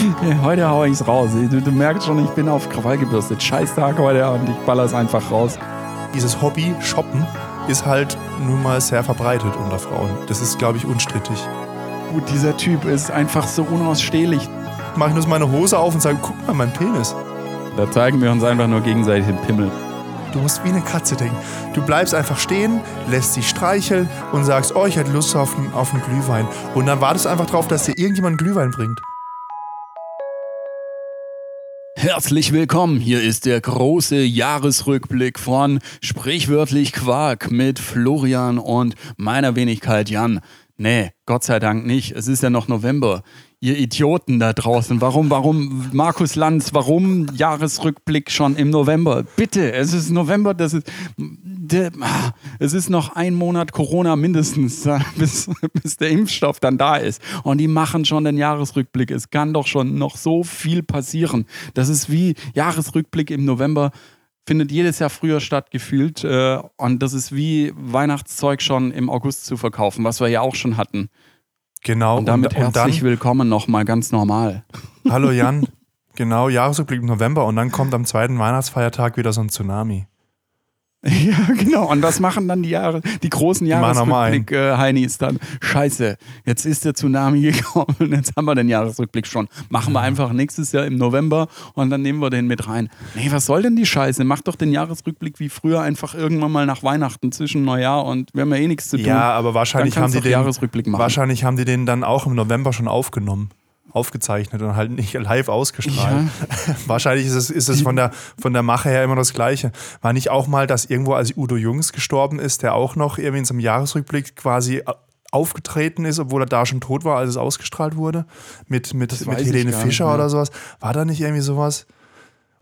Ja, heute hau ich's raus. Du, du, merkst schon, ich bin auf Krawall gebürstet. Scheiß Tag heute und ich baller's einfach raus. Dieses Hobby, Shoppen, ist halt nun mal sehr verbreitet unter Frauen. Das ist, glaube ich, unstrittig. Gut, dieser Typ ist einfach so unausstehlich. Mach ich nur meine Hose auf und sage, guck mal, mein Penis. Da zeigen wir uns einfach nur gegenseitig den Pimmel. Du musst wie eine Katze denken. Du bleibst einfach stehen, lässt sie streicheln und sagst, oh, ich hätte Lust auf einen, auf einen Glühwein. Und dann wartest du einfach drauf, dass dir irgendjemand einen Glühwein bringt. Herzlich willkommen. Hier ist der große Jahresrückblick von Sprichwörtlich Quark mit Florian und meiner Wenigkeit Jan. Nee, Gott sei Dank nicht. Es ist ja noch November ihr Idioten da draußen. Warum, warum, Markus Lanz, warum Jahresrückblick schon im November? Bitte, es ist November, das ist, der, es ist noch ein Monat Corona mindestens, bis, bis der Impfstoff dann da ist. Und die machen schon den Jahresrückblick. Es kann doch schon noch so viel passieren. Das ist wie Jahresrückblick im November findet jedes Jahr früher statt, gefühlt. Äh, und das ist wie Weihnachtszeug schon im August zu verkaufen, was wir ja auch schon hatten. Genau. Und damit und, herzlich dann, willkommen nochmal ganz normal. Hallo Jan, genau, Jahresrückblick im November und dann kommt am zweiten Weihnachtsfeiertag wieder so ein Tsunami. Ja, genau. Und was machen dann die Jahre, die großen Jahresrückblick äh, dann? Scheiße, jetzt ist der Tsunami gekommen, jetzt haben wir den Jahresrückblick schon. Machen wir einfach nächstes Jahr im November und dann nehmen wir den mit rein. Nee, was soll denn die Scheiße? Mach doch den Jahresrückblick wie früher einfach irgendwann mal nach Weihnachten zwischen Neujahr und wir haben ja eh nichts zu tun. Ja, aber wahrscheinlich haben die den Jahresrückblick machen. Wahrscheinlich haben die den dann auch im November schon aufgenommen aufgezeichnet und halt nicht live ausgestrahlt. Ja. Wahrscheinlich ist es, ist es von, der, von der Mache her immer das Gleiche. War nicht auch mal, dass irgendwo, als Udo Jungs gestorben ist, der auch noch irgendwie in so einem Jahresrückblick quasi aufgetreten ist, obwohl er da schon tot war, als es ausgestrahlt wurde, mit, mit, mit Helene Fischer nicht, oder sowas. War da nicht irgendwie sowas?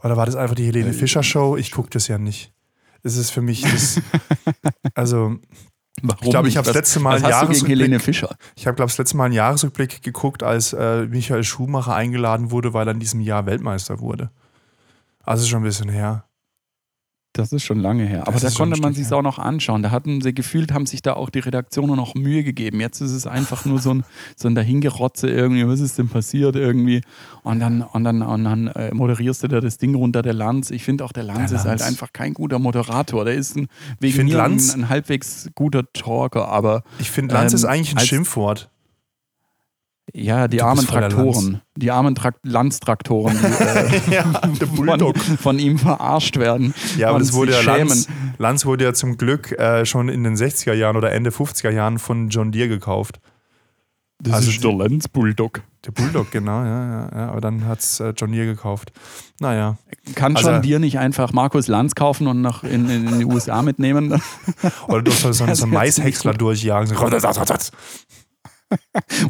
Oder war das einfach die Helene äh, Fischer Show? Ich gucke das ja nicht. Es ist für mich das, also Warum ich glaube, ich habe das letzte Mal was hast du gegen Helene Fischer. Ich habe glaube das letzte Mal einen Jahresrückblick geguckt, als äh, Michael Schumacher eingeladen wurde, weil er in diesem Jahr Weltmeister wurde. Also schon ein bisschen her. Das ist schon lange her. Aber da konnte man sich auch noch anschauen. Da hatten sie gefühlt, haben sich da auch die Redaktionen noch Mühe gegeben. Jetzt ist es einfach nur so ein, so ein Dahingerotze irgendwie. Was ist denn passiert irgendwie? Und dann, und dann, und dann äh, moderierst du da das Ding runter, der Lanz. Ich finde auch, der Lanz, der ist halt einfach kein guter Moderator. Der ist ein, wegen mir Lanz, ein, ein, halbwegs guter Talker. Aber ich finde, Lanz ähm, ist eigentlich ein Schimpfwort. Ja, die armen Traktoren. Die armen Tra Landstraktoren, die äh, ja, von, von, ihm verarscht werden. Ja, aber das wurde ja Lanz, Lanz, wurde ja zum Glück äh, schon in den 60er Jahren oder Ende 50er Jahren von John Deere gekauft. Das also ist der Lanz Bulldog. Der Bulldog, genau, ja, ja, ja. Aber dann hat es äh, John Deere gekauft. Naja. Kann also, John Deere nicht einfach Markus Lanz kaufen und nach in, in, in die USA mitnehmen? Oder du sollst so, so einen Maishäcksler durchjagen.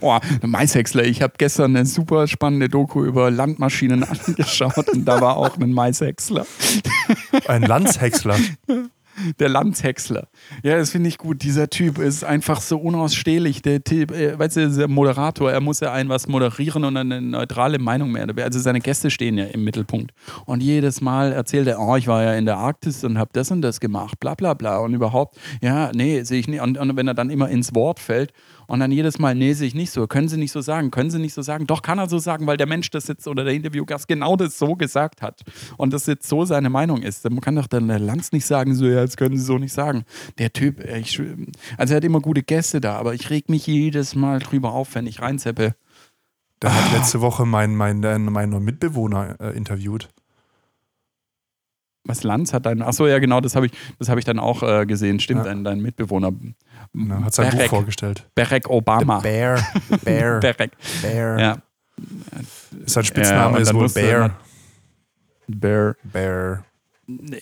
Boah, Maishäcksler. Ich habe gestern eine super spannende Doku über Landmaschinen angeschaut und da war auch ein Maishäcksler. Ein Landshäcksler. Der Landshäcksler. Ja, das finde ich gut. Dieser Typ ist einfach so unausstehlich. Der Typ, äh, weißt du, der Moderator, er muss ja ein was moderieren und eine neutrale Meinung mehr. Also seine Gäste stehen ja im Mittelpunkt. Und jedes Mal erzählt er, oh, ich war ja in der Arktis und habe das und das gemacht, bla bla bla. Und überhaupt, ja, nee, sehe ich nicht. Und, und wenn er dann immer ins Wort fällt und dann jedes Mal, nee, sehe ich nicht so. Können Sie nicht so sagen? Können Sie nicht so sagen? Doch, kann er so sagen, weil der Mensch das jetzt oder der Interviewgast genau das so gesagt hat. Und das jetzt so seine Meinung ist. Dann kann doch dann der Lanz nicht sagen, so, ja, das können Sie so nicht sagen. Der Typ, ich, also er hat immer gute Gäste da, aber ich reg mich jedes Mal drüber auf, wenn ich reinzeppe. Da hat letzte Woche mein, mein, äh, mein Mitbewohner äh, interviewt. Was Lanz hat dein. Achso, ja, genau, das habe ich, hab ich dann auch äh, gesehen. Stimmt, ja. dein, dein Mitbewohner na, hat sein Berek, Buch vorgestellt. Barack Obama. The Bear. Bear. Barack. Bear. Ja. Sein Spitzname ja, ist wohl Bear. Bear. Bear.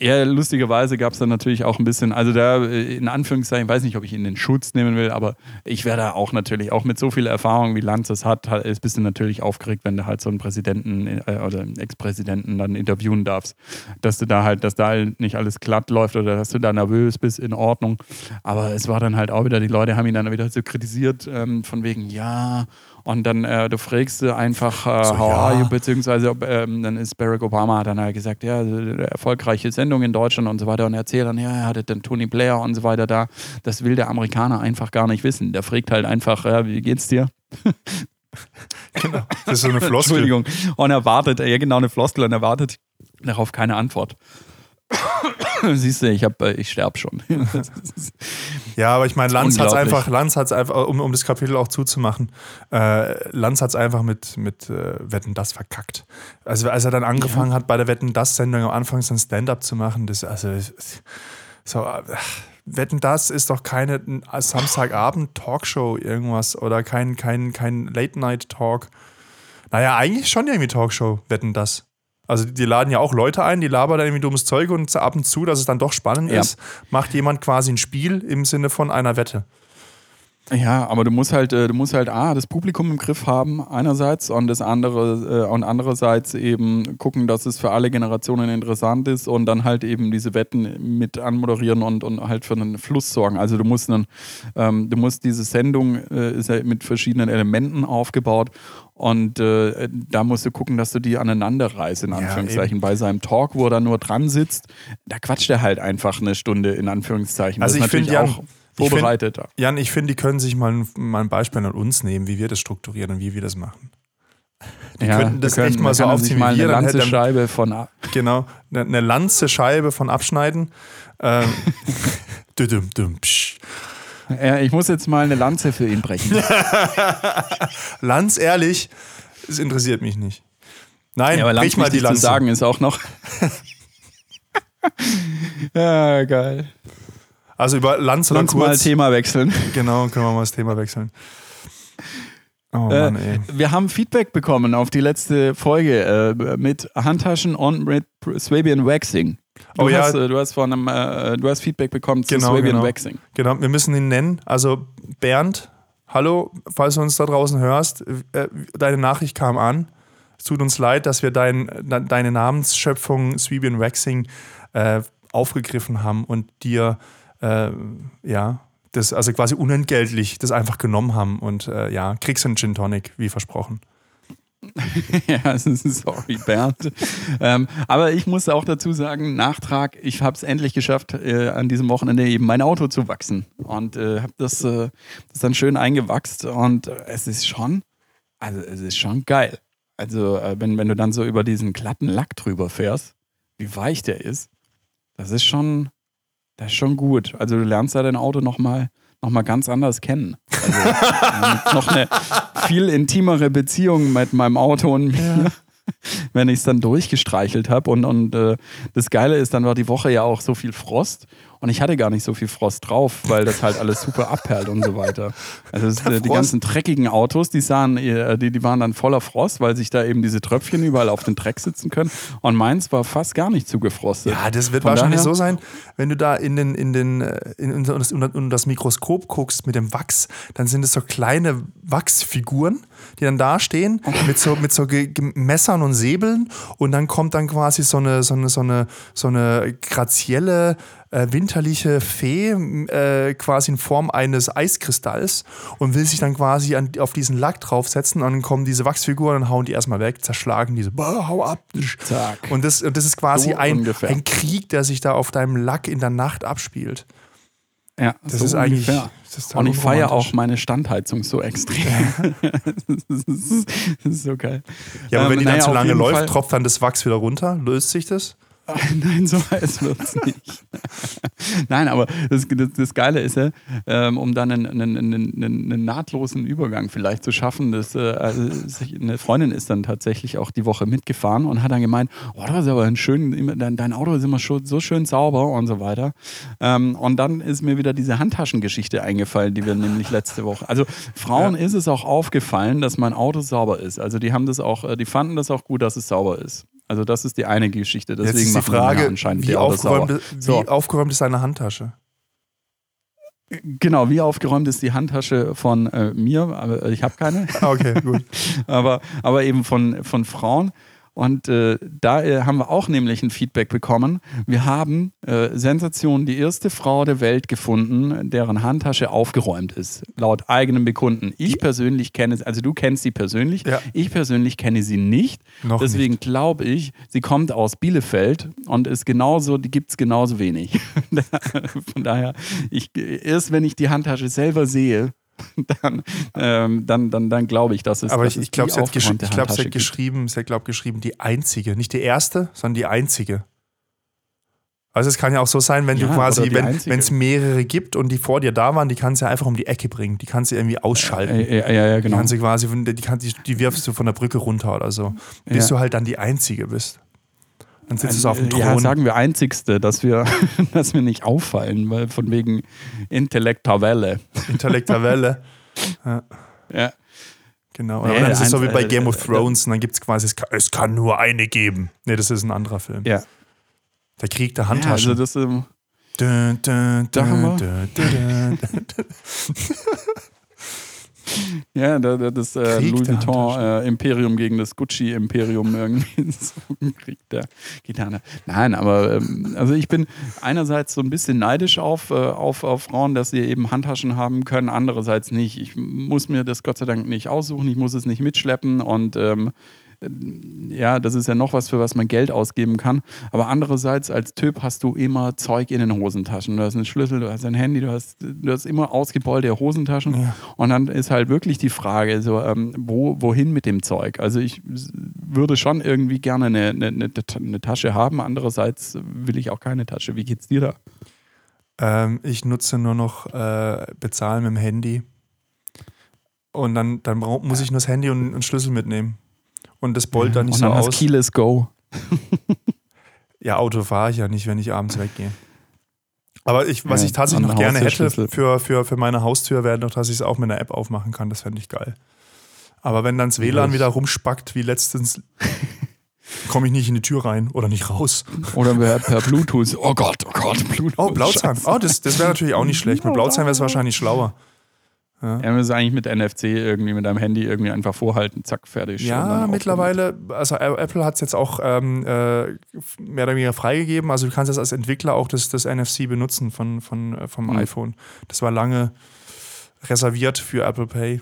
Ja, lustigerweise gab es dann natürlich auch ein bisschen, also da äh, in Anführungszeichen, ich weiß nicht, ob ich ihn in den Schutz nehmen will, aber ich werde da auch natürlich, auch mit so viel Erfahrung, wie Lanz es hat, ist bist du natürlich aufgeregt, wenn du halt so einen Präsidenten äh, oder Ex-Präsidenten dann interviewen darfst. Dass du da halt, dass da nicht alles glatt läuft oder dass du da nervös bist, in Ordnung. Aber es war dann halt auch wieder, die Leute haben ihn dann wieder so kritisiert, ähm, von wegen, ja, und dann äh, du fragst du einfach, äh, so, how ja. are you, beziehungsweise ähm, dann ist Barack Obama dann halt gesagt, ja, erfolgreiche Sendung in Deutschland und so weiter und erzählt dann, ja, er hatte dann Tony Blair und so weiter da. Das will der Amerikaner einfach gar nicht wissen. Der fragt halt einfach, ja, wie geht's dir? Genau. Das ist so eine Floskel. Entschuldigung. Und erwartet, ja genau, eine Floskel und erwartet darauf keine Antwort. Siehst du, ich, hab, äh, ich sterbe schon. ja, aber ich meine, Lanz hat es einfach, Lanz hat's einfach, um, um das Kapitel auch zuzumachen, äh, Lanz hat es einfach mit, mit äh, Wetten das verkackt. Also als er dann angefangen ja. hat, bei der Wetten das Sendung am Anfang sein Stand-up zu machen, das, also so, ach, Wetten das ist doch keine Samstagabend-Talkshow irgendwas oder kein, kein, kein Late-Night-Talk. Naja, eigentlich schon irgendwie Talkshow, Wetten das. Also die laden ja auch Leute ein, die labern dann irgendwie dummes Zeug und ab und zu, dass es dann doch spannend ja. ist, macht jemand quasi ein Spiel im Sinne von einer Wette. Ja, aber du musst halt, äh, du musst halt A, das Publikum im Griff haben, einerseits, und das andere, äh, und andererseits eben gucken, dass es für alle Generationen interessant ist und dann halt eben diese Wetten mit anmoderieren und, und halt für einen Fluss sorgen. Also du musst einen, ähm, du musst diese Sendung äh, ist ja mit verschiedenen Elementen aufgebaut und äh, da musst du gucken, dass du die aneinander reißt, in Anführungszeichen. Ja, Bei seinem Talk, wo er da nur dran sitzt, da quatscht er halt einfach eine Stunde, in Anführungszeichen. Also das ich finde auch vorbereitet. Ich find, Jan, ich finde, die können sich mal, mal ein Beispiel an uns nehmen, wie wir das strukturieren und wie wir das machen. Die ja, könnten das können, echt mal so aufziehen, mal eine Lanzescheibe von Genau, eine, eine Lanzescheibe von abschneiden. Ähm, düm, düm, ja, ich muss jetzt mal eine Lanze für ihn brechen. Lanz, ehrlich, es interessiert mich nicht. Nein, ja, aber Lanz mal die Lanze. zu sagen ist auch noch. ja, geil. Also über Lanz oder Lass kurz. mal Thema wechseln. Genau, können wir mal das Thema wechseln. Oh äh, Mann, ey. Wir haben Feedback bekommen auf die letzte Folge äh, mit Handtaschen und mit Swabian Waxing. Du oh hast, ja. Äh, du hast von einem, äh, du hast Feedback bekommen zu genau, Swabian genau. Waxing. Genau, wir müssen ihn nennen. Also Bernd, hallo, falls du uns da draußen hörst, äh, deine Nachricht kam an. Es tut uns leid, dass wir dein, deine Namensschöpfung Swabian Waxing äh, aufgegriffen haben und dir äh, ja, das also quasi unentgeltlich das einfach genommen haben und äh, ja, kriegst einen Gin Tonic, wie versprochen. ja, sorry, Bernd. ähm, aber ich muss auch dazu sagen, Nachtrag, ich habe es endlich geschafft, äh, an diesem Wochenende eben mein Auto zu wachsen. Und äh, habe das, äh, das dann schön eingewachst. Und äh, es ist schon, also es ist schon geil. Also, äh, wenn, wenn du dann so über diesen glatten Lack drüber fährst, wie weich der ist, das ist schon, das ist schon gut. Also du lernst da dein Auto nochmal noch mal ganz anders kennen. Also, noch eine viel intimere Beziehung mit meinem Auto und mir. Ja. wenn ich es dann durchgestreichelt habe. Und, und äh, das Geile ist, dann war die Woche ja auch so viel Frost. Und ich hatte gar nicht so viel Frost drauf, weil das halt alles super abperlt und so weiter. Also das, äh, die ganzen dreckigen Autos, die, sahen, äh, die, die waren dann voller Frost, weil sich da eben diese Tröpfchen überall auf den Dreck sitzen können. Und meins war fast gar nicht zugefrostet. Ja, das wird Von wahrscheinlich so sein, wenn du da in den, in den, äh, in, in das, in das Mikroskop guckst mit dem Wachs, dann sind es so kleine Wachsfiguren, die dann da stehen mit so, mit so Messern und Säbeln und dann kommt dann quasi so eine, so eine, so eine, so eine grazielle äh, winterliche Fee äh, quasi in Form eines Eiskristalls und will sich dann quasi an, auf diesen Lack draufsetzen und dann kommen diese Wachsfiguren und hauen die erstmal weg, zerschlagen diese, boah, hau ab. Zack. Und das, das ist quasi so ein, ein Krieg, der sich da auf deinem Lack in der Nacht abspielt. Ja, das so ist eigentlich. Das ist und ich feiere auch meine Standheizung so extrem. das, ist, das, ist, so geil. Ja, aber ähm, wenn die dann zu lange läuft, Fall. tropft dann das Wachs wieder runter? Löst sich das? Nein, so heiß wird es nicht. Nein, aber das, das, das, Geile ist ja, ähm, um dann einen, einen, einen, einen, nahtlosen Übergang vielleicht zu schaffen, dass, äh, also eine Freundin ist dann tatsächlich auch die Woche mitgefahren und hat dann gemeint, oh, das ist aber ein schön, dein, dein Auto ist immer so schön sauber und so weiter. Ähm, und dann ist mir wieder diese Handtaschengeschichte eingefallen, die wir nämlich letzte Woche. Also Frauen ja. ist es auch aufgefallen, dass mein Auto sauber ist. Also die haben das auch, äh, die fanden das auch gut, dass es sauber ist. Also das ist die eine Geschichte. Deswegen Jetzt ist die Frage, anscheinend wie, aufgeräumt, so. wie aufgeräumt ist deine Handtasche? Genau, wie aufgeräumt ist die Handtasche von äh, mir? Aber ich habe keine. Okay, gut. aber, aber eben von, von Frauen. Und äh, da äh, haben wir auch nämlich ein Feedback bekommen. Wir haben äh, Sensation, die erste Frau der Welt gefunden, deren Handtasche aufgeräumt ist, laut eigenem Bekunden. Ich persönlich kenne, also du kennst sie persönlich, ja. ich persönlich kenne sie nicht. Noch Deswegen glaube ich, sie kommt aus Bielefeld und ist genauso, die gibt es genauso wenig. Von daher, ich, erst wenn ich die Handtasche selber sehe, dann, ähm, dann, dann, dann glaube ich, dass es. Aber das ich, ich glaube, sie hat, gesch ich glaub, sie hat geschrieben, sie hat glaub, geschrieben, die einzige, nicht die erste, sondern die einzige. Also es kann ja auch so sein, wenn ja, du quasi, wenn es mehrere gibt und die vor dir da waren, die kannst du ja einfach um die Ecke bringen. Die kannst du irgendwie ausschalten. Ja, ja, ja, genau. Die kannst du quasi, die, die, die wirfst du von der Brücke runter oder so. Bis du halt dann die Einzige bist. Dann sitzt du auf dem Thron. Ja, sagen wir Einzigste, dass wir, dass wir nicht auffallen, weil von wegen Intellektavelle. Intellektavelle. ja. ja. Genau. Aber nee, dann ist es so wie bei äh, Game of äh, Thrones und dann gibt es quasi, es kann, es kann, nur eine geben. Nee, das ist ein anderer Film. Ja. Der Krieg der Handtaschen. Ja, also das, ähm, dun, dun, dun, ja, das äh, Louis Vuitton äh, Imperium gegen das Gucci Imperium irgendwie so Krieg der Gitarre. Nein, aber ähm, also ich bin einerseits so ein bisschen neidisch auf, äh, auf, auf Frauen, dass sie eben Handtaschen haben können, andererseits nicht. Ich muss mir das Gott sei Dank nicht aussuchen, ich muss es nicht mitschleppen und ähm, ja, das ist ja noch was, für was man Geld ausgeben kann. Aber andererseits, als Typ hast du immer Zeug in den Hosentaschen. Du hast einen Schlüssel, du hast ein Handy, du hast, du hast immer ausgebeulte Hosentaschen. Ja. Und dann ist halt wirklich die Frage, so, ähm, wo, wohin mit dem Zeug? Also ich würde schon irgendwie gerne eine, eine, eine, Tasche haben. Andererseits will ich auch keine Tasche. Wie geht's dir da? Ähm, ich nutze nur noch äh, Bezahlen mit dem Handy. Und dann, dann muss ich nur das Handy und einen Schlüssel mitnehmen und das Bolt dann nicht und dann so aus. Keyless Go. ja, Auto fahre ich ja nicht, wenn ich abends weggehe. Aber ich, was ja, ich tatsächlich noch gerne hätte für, für, für meine Haustür, wäre noch, dass ich es auch mit einer App aufmachen kann. Das fände ich geil. Aber wenn dann das WLAN wieder rumspackt, wie letztens, komme ich nicht in die Tür rein oder nicht raus. Oder per, per Bluetooth. Oh Gott, oh Gott, Bluetooth. Oh, Blauzahn. Oh, das, das wäre natürlich auch nicht schlecht. Mit Blauzahn wäre es wahrscheinlich schlauer. Ja. ja, das eigentlich mit NFC irgendwie mit deinem Handy irgendwie einfach vorhalten, zack, fertig. Ja, mittlerweile, also Apple hat es jetzt auch ähm, äh, mehr oder weniger freigegeben. Also du kannst jetzt als Entwickler auch das, das NFC benutzen von, von, äh, vom mhm. iPhone. Das war lange reserviert für Apple Pay.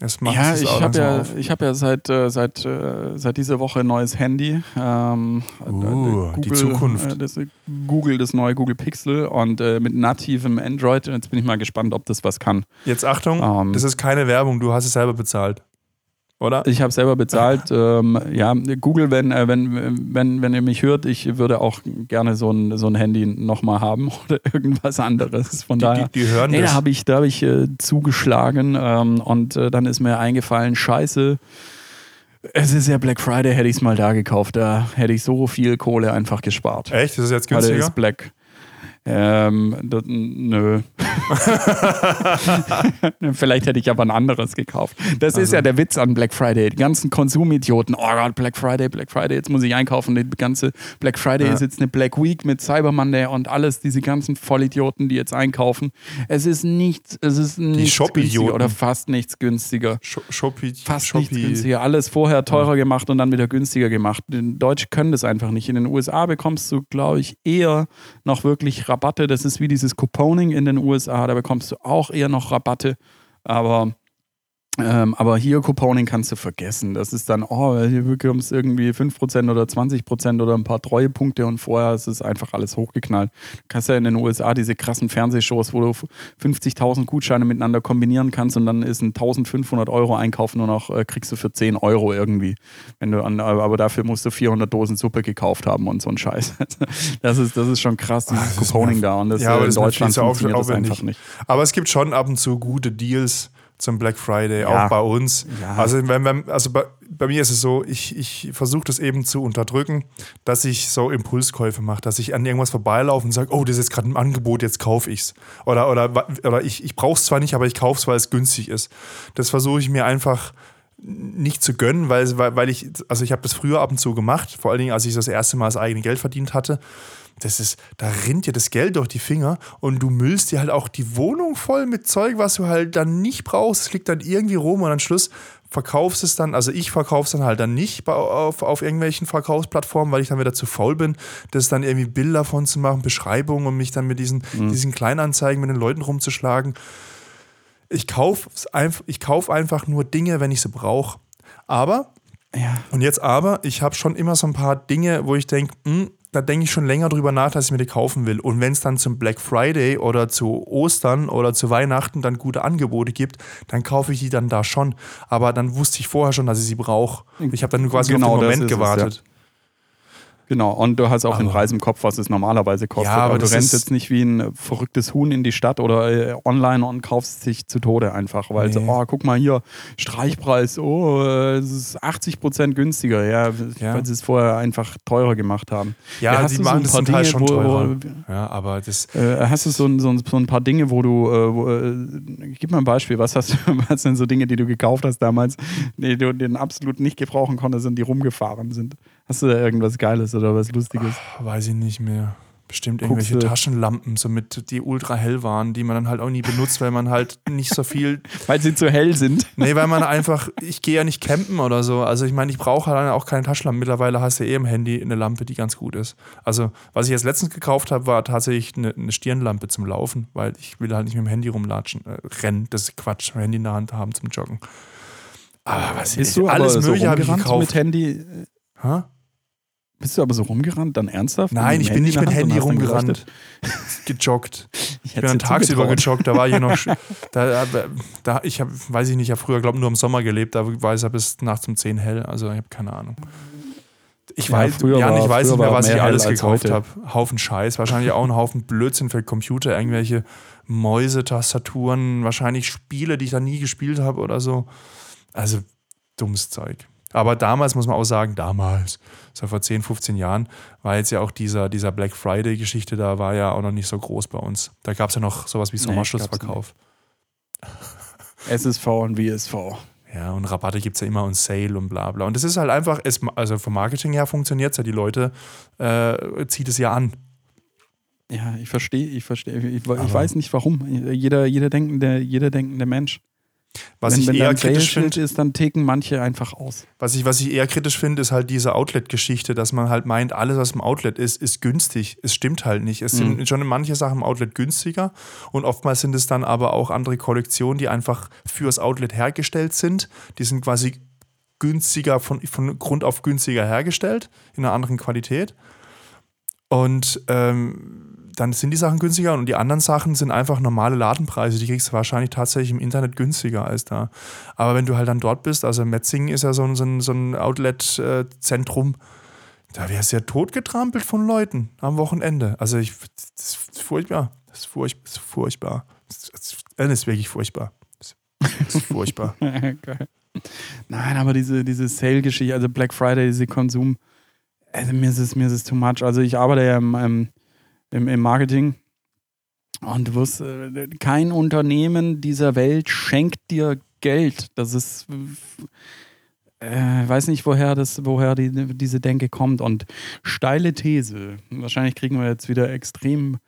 Es macht ja, ich habe ja, auf. ich hab ja seit, äh, seit, äh, seit dieser Woche ein neues Handy. Ähm, uh, Google, die Zukunft. Äh, das, Google, das neue Google Pixel und äh, mit nativem Android. Jetzt bin ich mal gespannt, ob das was kann. Jetzt Achtung, ähm, das ist keine Werbung, du hast es selber bezahlt oder? Ich habe selber bezahlt. ähm, ja, Google, wenn, äh, wenn, wenn, wenn ihr mich hört, ich würde auch gerne so ein, so ein Handy nochmal haben oder irgendwas anderes. Von die, daher, die, die hören nee, da habe ich, da hab ich äh, zugeschlagen ähm, und äh, dann ist mir eingefallen, scheiße, es ist ja Black Friday, hätte ich es mal da gekauft. Da hätte ich so viel Kohle einfach gespart. Echt? Das ist jetzt günstiger? Heute ist Black. Ähm, das, nö. Vielleicht hätte ich aber ein anderes gekauft. Das also. ist ja der Witz an Black Friday. Die ganzen Konsumidioten. Oh Gott, Black Friday, Black Friday, jetzt muss ich einkaufen. Die ganze Black Friday ja. ist jetzt eine Black Week mit Cyber Monday und alles. Diese ganzen Vollidioten, die jetzt einkaufen. Es ist nichts, es ist nichts günstiger oder fast nichts günstiger. Shopee, fast Shopee. nichts günstiger. Alles vorher teurer ja. gemacht und dann wieder günstiger gemacht. Die Deutsche können das einfach nicht. In den USA bekommst du, glaube ich, eher noch wirklich Rabatte. Das ist wie dieses Couponing in den USA, da bekommst du auch eher noch Rabatte. Aber ähm, aber hier Couponing kannst du vergessen. Das ist dann, oh, hier bekommst du irgendwie 5% oder 20% oder ein paar Treuepunkte und vorher ist es einfach alles hochgeknallt. Du kannst ja in den USA diese krassen Fernsehshows, wo du 50.000 Gutscheine miteinander kombinieren kannst und dann ist ein 1500 Euro einkaufen und auch äh, kriegst du für 10 Euro irgendwie. Wenn du an, aber dafür musst du 400 Dosen Suppe gekauft haben und so ein Scheiß. Das ist, das ist schon krass, dieses Couponing da. Und das, ja, aber in das Deutschland funktioniert das einfach nicht. Aber es gibt schon ab und zu gute Deals zum Black Friday, ja. auch bei uns. Ja. Also, wenn, wenn, also bei, bei, mir ist es so, ich, ich versuche das eben zu unterdrücken, dass ich so Impulskäufe mache, dass ich an irgendwas vorbeilaufe und sage, oh, das ist jetzt gerade ein Angebot, jetzt kaufe ich es. Oder, oder, oder ich, ich brauche es zwar nicht, aber ich kaufe es, weil es günstig ist. Das versuche ich mir einfach nicht zu gönnen, weil, weil ich, also ich habe das früher ab und zu gemacht, vor allen Dingen, als ich das erste Mal das eigene Geld verdient hatte das ist, da rinnt dir das Geld durch die Finger und du müllst dir halt auch die Wohnung voll mit Zeug, was du halt dann nicht brauchst. Es liegt dann irgendwie rum und am Schluss verkaufst es dann, also ich verkaufe es dann halt dann nicht auf, auf irgendwelchen Verkaufsplattformen, weil ich dann wieder zu faul bin, das dann irgendwie Bilder von zu machen, Beschreibungen und mich dann mit diesen, mhm. diesen Kleinanzeigen mit den Leuten rumzuschlagen. Ich kaufe ich kauf einfach nur Dinge, wenn ich sie brauche. Aber, ja. und jetzt aber, ich habe schon immer so ein paar Dinge, wo ich denke, hm, da denke ich schon länger drüber nach, dass ich mir die kaufen will. Und wenn es dann zum Black Friday oder zu Ostern oder zu Weihnachten dann gute Angebote gibt, dann kaufe ich die dann da schon. Aber dann wusste ich vorher schon, dass ich sie brauche. Ich habe dann quasi genau auf den Moment gewartet. Es, ja. Genau, und du hast auch aber, den Preis im Kopf, was es normalerweise kostet. Ja, aber, aber du rennst jetzt nicht wie ein verrücktes Huhn in die Stadt oder äh, online und kaufst dich zu Tode einfach, weil nee. so, oh, guck mal hier, Streichpreis, oh, es ist 80 Prozent günstiger, ja, ja, weil sie es vorher einfach teurer gemacht haben. Ja, ja sie machen so das Dinge, schon wo, teurer. ja, aber das... Äh, hast du so, so, so, ein paar Dinge, wo du, äh, wo, äh, gib mal ein Beispiel, was hast du, was sind so Dinge, die du gekauft hast damals, die du den absolut nicht gebrauchen konntest und die rumgefahren sind? Hast du da irgendwas Geiles oder was Lustiges? Ach, weiß ich nicht mehr. Bestimmt irgendwelche Guckst Taschenlampen, so mit, die ultra hell waren, die man dann halt auch nie benutzt, weil man halt nicht so viel. weil sie zu hell sind. Nee, weil man einfach, ich gehe ja nicht campen oder so. Also ich meine, ich brauche halt auch keine Taschenlampen. Mittlerweile hast du eh im Handy eine Lampe, die ganz gut ist. Also, was ich jetzt letztens gekauft habe, war tatsächlich eine, eine, Stirnlampe zum Laufen, weil ich will halt nicht mit dem Handy rumlatschen, äh, rennen. Das ist Quatsch, Handy in der Hand haben zum Joggen. Aber was ist so alles Mögliche so habe ich gekauft. mit Handy? Hä? Bist du aber so rumgerannt, dann ernsthaft? Nein, ich bin nicht mit Handy rumgerannt. gejoggt. Ich, ich bin dann tagsüber gejoggt, da war ich noch. da, da, ich hab, weiß ich nicht, ich habe früher, glaube ich, nur im Sommer gelebt, da war es ja bis nachts um 10 hell, also ich habe keine Ahnung. Ich ja, weiß, ja, war, ich weiß nicht mehr, was ich alles gekauft habe. Haufen Scheiß, wahrscheinlich auch ein Haufen Blödsinn für Computer, irgendwelche Mäuse, Tastaturen, wahrscheinlich Spiele, die ich da nie gespielt habe oder so. Also dummes Zeug. Aber damals muss man auch sagen, damals, so vor 10, 15 Jahren, war jetzt ja auch dieser, dieser Black Friday-Geschichte, da war ja auch noch nicht so groß bei uns. Da gab es ja noch sowas wie Sommerschlussverkauf. SSV und WSV. Ja, und Rabatte gibt es ja immer und Sale und bla bla. Und das ist halt einfach, es, also vom Marketing her funktioniert es ja, die Leute äh, zieht es ja an. Ja, ich verstehe, ich verstehe. Ich, ich weiß nicht warum. Jeder, jeder, denkende, jeder denkende Mensch was wenn, ich wenn eher kritisch finde, ist, dann ticken manche einfach aus. Was ich, was ich eher kritisch finde, ist halt diese Outlet-Geschichte, dass man halt meint, alles, was im Outlet ist, ist günstig. Es stimmt halt nicht. Es mhm. sind schon manche Sachen im Outlet günstiger und oftmals sind es dann aber auch andere Kollektionen, die einfach fürs Outlet hergestellt sind. Die sind quasi günstiger, von, von Grund auf günstiger hergestellt, in einer anderen Qualität. Und ähm, dann sind die Sachen günstiger und die anderen Sachen sind einfach normale Ladenpreise. Die kriegst du wahrscheinlich tatsächlich im Internet günstiger als da. Aber wenn du halt dann dort bist, also Metzingen ist ja so ein, so ein, Outlet-Zentrum, da wärst du ja totgetrampelt von Leuten am Wochenende. Also ich, das ist furchtbar. Das ist, furch, das ist furchtbar. Das ist, das ist wirklich furchtbar. Das ist furchtbar. Nein, aber diese, diese Sale-Geschichte, also Black Friday, diese Konsum, also mir ist es, mir ist es too much. Also ich arbeite ja im, im im, im Marketing. Und du wirst, äh, kein Unternehmen dieser Welt schenkt dir Geld. Das ist, äh, weiß nicht, woher, das, woher die, diese Denke kommt. Und steile These. Wahrscheinlich kriegen wir jetzt wieder extrem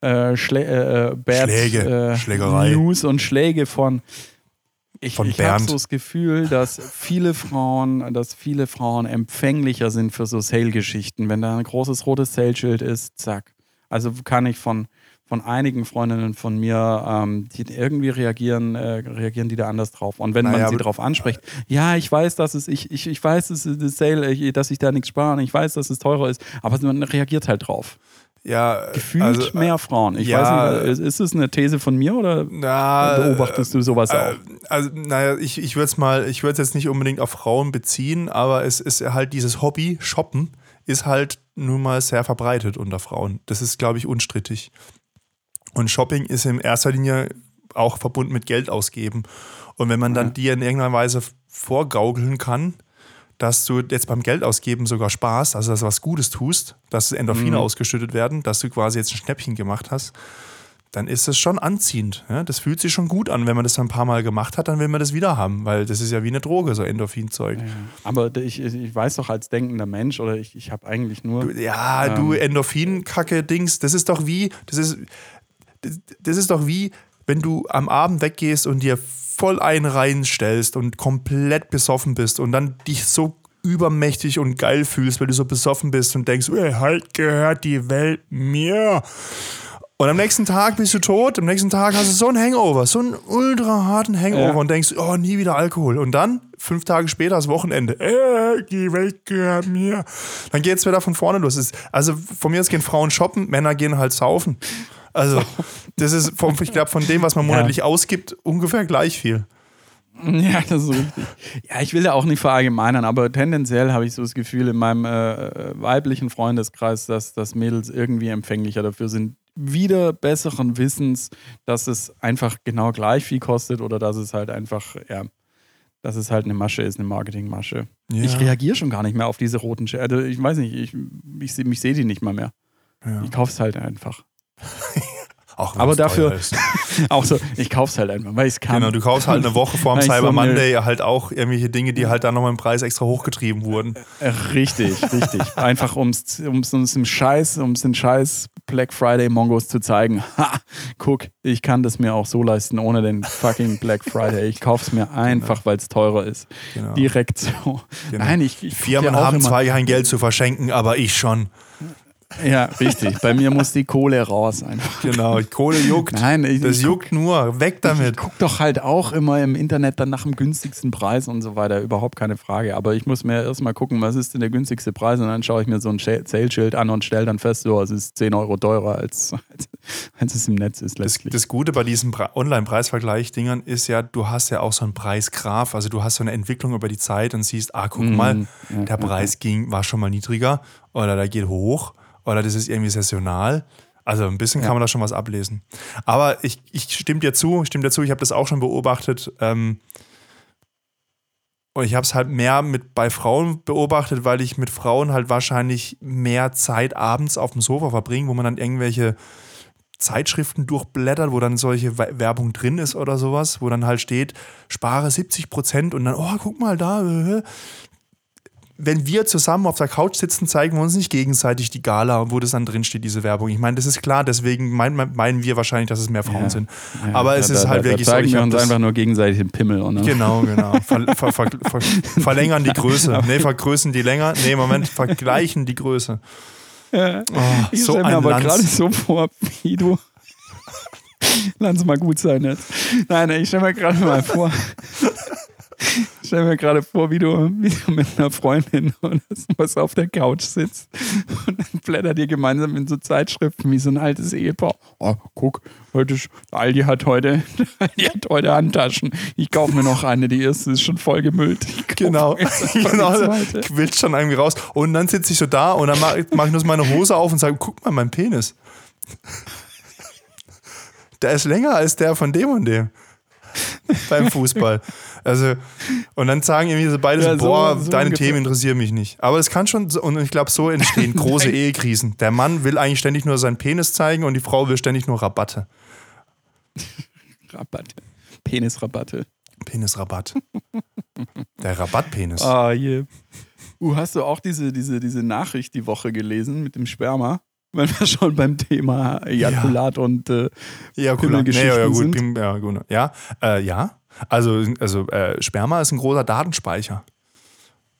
äh, Schlä äh, Bad Schläge, äh, News und Schläge von. Ich, ich habe so das Gefühl, dass viele Frauen, dass viele Frauen empfänglicher sind für so Sale-Geschichten. Wenn da ein großes rotes Sale-Schild ist, zack. Also kann ich von, von einigen Freundinnen von mir, ähm, die irgendwie reagieren, äh, reagieren die da anders drauf. Und wenn naja, man sie darauf anspricht, ja, ich weiß, dass es, ich, ich, ich weiß, dass es Sale, dass ich da nichts spare, ich weiß, dass es teurer ist, aber man reagiert halt drauf. Ja, Gefühlt also, mehr Frauen. Ich ja, weiß nicht, ist es eine These von mir oder na, beobachtest du sowas äh, auch? Also, naja, ich, ich würde es mal, ich würde es jetzt nicht unbedingt auf Frauen beziehen, aber es ist halt dieses Hobby, Shoppen ist halt nun mal sehr verbreitet unter Frauen. Das ist, glaube ich, unstrittig. Und Shopping ist in erster Linie auch verbunden mit Geld ausgeben. Und wenn man dann ja. dir in irgendeiner Weise vorgaukeln kann, dass du jetzt beim Geldausgeben sogar Spaß, also dass du was Gutes tust, dass Endorphine mhm. ausgeschüttet werden, dass du quasi jetzt ein Schnäppchen gemacht hast, dann ist es schon anziehend. Ja? Das fühlt sich schon gut an. Wenn man das ein paar Mal gemacht hat, dann will man das wieder haben, weil das ist ja wie eine Droge, so Endorphinzeug. Ja, aber ich, ich weiß doch als denkender Mensch oder ich, ich habe eigentlich nur. Du, ja, ähm, du Endorphin-Kacke-Dings, das ist doch wie, das ist, das, ist doch wie, wenn du am Abend weggehst und dir voll einen reinstellst und komplett besoffen bist und dann dich so übermächtig und geil fühlst, weil du so besoffen bist und denkst, hey, halt gehört die Welt mir Und am nächsten Tag bist du tot, am nächsten Tag hast du so einen Hangover, so einen ultra harten Hangover ja. und denkst, oh, nie wieder Alkohol. Und dann, fünf Tage später, das Wochenende, äh, die Welt gehört mir. Dann geht es wieder von vorne los. Also von mir aus gehen Frauen shoppen, Männer gehen halt saufen. Also, das ist, vom, ich glaube, von dem, was man monatlich ja. ausgibt, ungefähr gleich viel. Ja, das ist richtig. Ja, ich will da auch nicht verallgemeinern, aber tendenziell habe ich so das Gefühl in meinem äh, weiblichen Freundeskreis, dass, dass Mädels irgendwie empfänglicher dafür sind, wieder besseren Wissens, dass es einfach genau gleich viel kostet oder dass es halt einfach, ja, dass es halt eine Masche ist, eine Marketingmasche. Ja. Ich reagiere schon gar nicht mehr auf diese roten Scheren. Also ich weiß nicht, ich, ich, ich, ich sehe die nicht mal mehr. Ja. Ich kaufe es halt einfach. Auch aber dafür auch so, ich kauf's halt einfach, weil ich es kann. Genau, du kaufst halt eine Woche vor dem Cyber so Monday halt auch irgendwelche Dinge, die halt dann nochmal im Preis extra hochgetrieben wurden. Äh, richtig, richtig. Einfach ums, ums, ums im Scheiß, ums den Scheiß Black Friday Mongos zu zeigen. Ha, guck, ich kann das mir auch so leisten, ohne den fucking Black Friday. Ich kauf's mir einfach, genau. weil es teurer ist. Genau. Direkt so. Genau. Nein, ich, ich Firmen haben zwar kein Geld zu verschenken, aber ich schon. Ja, richtig. Bei mir muss die Kohle raus einfach. Genau, Kohle juckt. Nein, ich, das ich juckt nur. Weg damit. Ich, gucke doch halt auch immer im Internet dann nach dem günstigsten Preis und so weiter. Überhaupt keine Frage. Aber ich muss mir erstmal gucken, was ist denn der günstigste Preis und dann schaue ich mir so ein Sale-Schild an und stelle dann fest, so, es ist 10 Euro teurer, als, als, als es im Netz ist letztlich. Das, das Gute bei diesen Online-Preisvergleich-Dingern ist ja, du hast ja auch so einen Preisgraph. Also du hast so eine Entwicklung über die Zeit und siehst, ah, guck mm, mal, ja, der Preis ja. ging, war schon mal niedriger oder der geht hoch oder das ist irgendwie saisonal. Also ein bisschen ja. kann man da schon was ablesen. Aber ich, ich stimme dir zu, stimme dir zu, ich habe das auch schon beobachtet. Ähm, und ich habe es halt mehr mit bei Frauen beobachtet, weil ich mit Frauen halt wahrscheinlich mehr Zeit abends auf dem Sofa verbringe, wo man dann irgendwelche Zeitschriften durchblättert, wo dann solche Werbung drin ist oder sowas, wo dann halt steht, spare 70 Prozent und dann, oh, guck mal da, äh, wenn wir zusammen auf der Couch sitzen, zeigen wir uns nicht gegenseitig die Gala, wo das dann drin steht, diese Werbung. Ich meine, das ist klar, deswegen meinen, meinen wir wahrscheinlich, dass es mehr Frauen ja. sind. Ja, Aber es da, ist halt da, wirklich da zeigen so. Zeigen wir uns einfach nur gegenseitig den Pimmel. Oder? Genau, genau. Ver, ver, ver, verlängern die Größe. Nee, vergrößern die länger. Nee, Moment, vergleichen die Größe. Ja. Oh, ich so stelle mir aber gerade so vor, wie du. Lass es mal gut sein jetzt. Nein, ich stelle mir gerade mal vor, ich stell mir gerade vor, wie du, wie du mit einer Freundin oder was auf der Couch sitzt und dann blättert ihr gemeinsam in so Zeitschriften wie so ein altes Ehepaar. Oh, guck, heute Aldi hat heute, Aldi hat heute Handtaschen. Ich kaufe mir noch eine, die erste ist schon voll gemüllt. Genau, genau quillt schon irgendwie raus. Und dann sitze ich so da und dann mache mach ich nur so meine Hose auf und sage, guck mal, mein Penis. Der ist länger als der von dem und dem. beim Fußball. Also, und dann sagen irgendwie so beide ja, so, boah, so deine. Themen interessieren mich nicht. Aber es kann schon, und ich glaube, so entstehen große Ehekrisen. Der Mann will eigentlich ständig nur seinen Penis zeigen und die Frau will ständig nur Rabatte. Rabatte. Penisrabatte. Penisrabatt. Der Rabattpenis. Ah, je. Uh, hast du auch diese, diese, diese Nachricht die Woche gelesen mit dem Sperma? wenn wir schon beim Thema Ejakulat ja. und äh, Ejakulat. Nee, ja, gut, sind. Ja, gut. Ja, äh, ja. Also, also äh, Sperma ist ein großer Datenspeicher.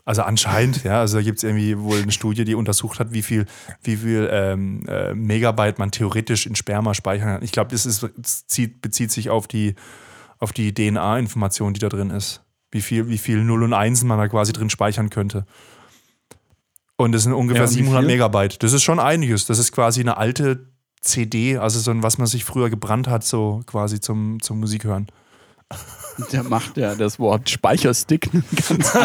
Also anscheinend, ja, also da gibt es irgendwie wohl eine Studie, die untersucht hat, wie viel, wie viel ähm, äh, Megabyte man theoretisch in Sperma speichern kann. Ich glaube, das, ist, das zieht, bezieht sich auf die, auf die DNA-Information, die da drin ist. Wie viel, wie viel Null und Einsen man da quasi drin speichern könnte. Und das sind ungefähr ja, 700 Megabyte. Das ist schon einiges. Das ist quasi eine alte CD, also so ein, was man sich früher gebrannt hat, so quasi zum, zum Musik hören. Der macht ja das Wort Speicherstick ganz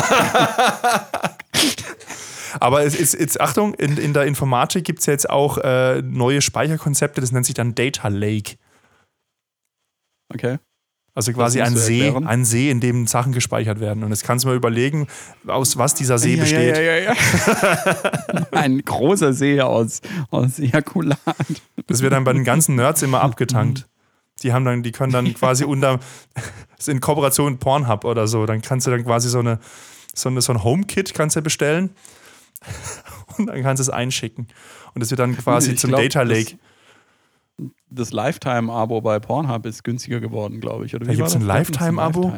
Aber es ist, jetzt, Achtung, in, in der Informatik gibt es ja jetzt auch äh, neue Speicherkonzepte, das nennt sich dann Data Lake. Okay. Also quasi ein See, erklären? ein See, in dem Sachen gespeichert werden. Und jetzt kannst du mal überlegen, aus was dieser See ja, besteht. Ja, ja, ja, ja. ein großer See aus, aus Ejakulat. Das wird dann bei den ganzen Nerds immer abgetankt. Die haben dann, die können dann quasi unter, das ist in Kooperation mit Pornhub oder so, dann kannst du dann quasi so eine, so eine, so ein HomeKit kannst du bestellen und dann kannst du es einschicken. Und das wird dann quasi ich zum glaub, Data Lake. Das, das Lifetime-Abo bei Pornhub ist günstiger geworden, glaube ich. Oder da gibt es ein Lifetime-Abo?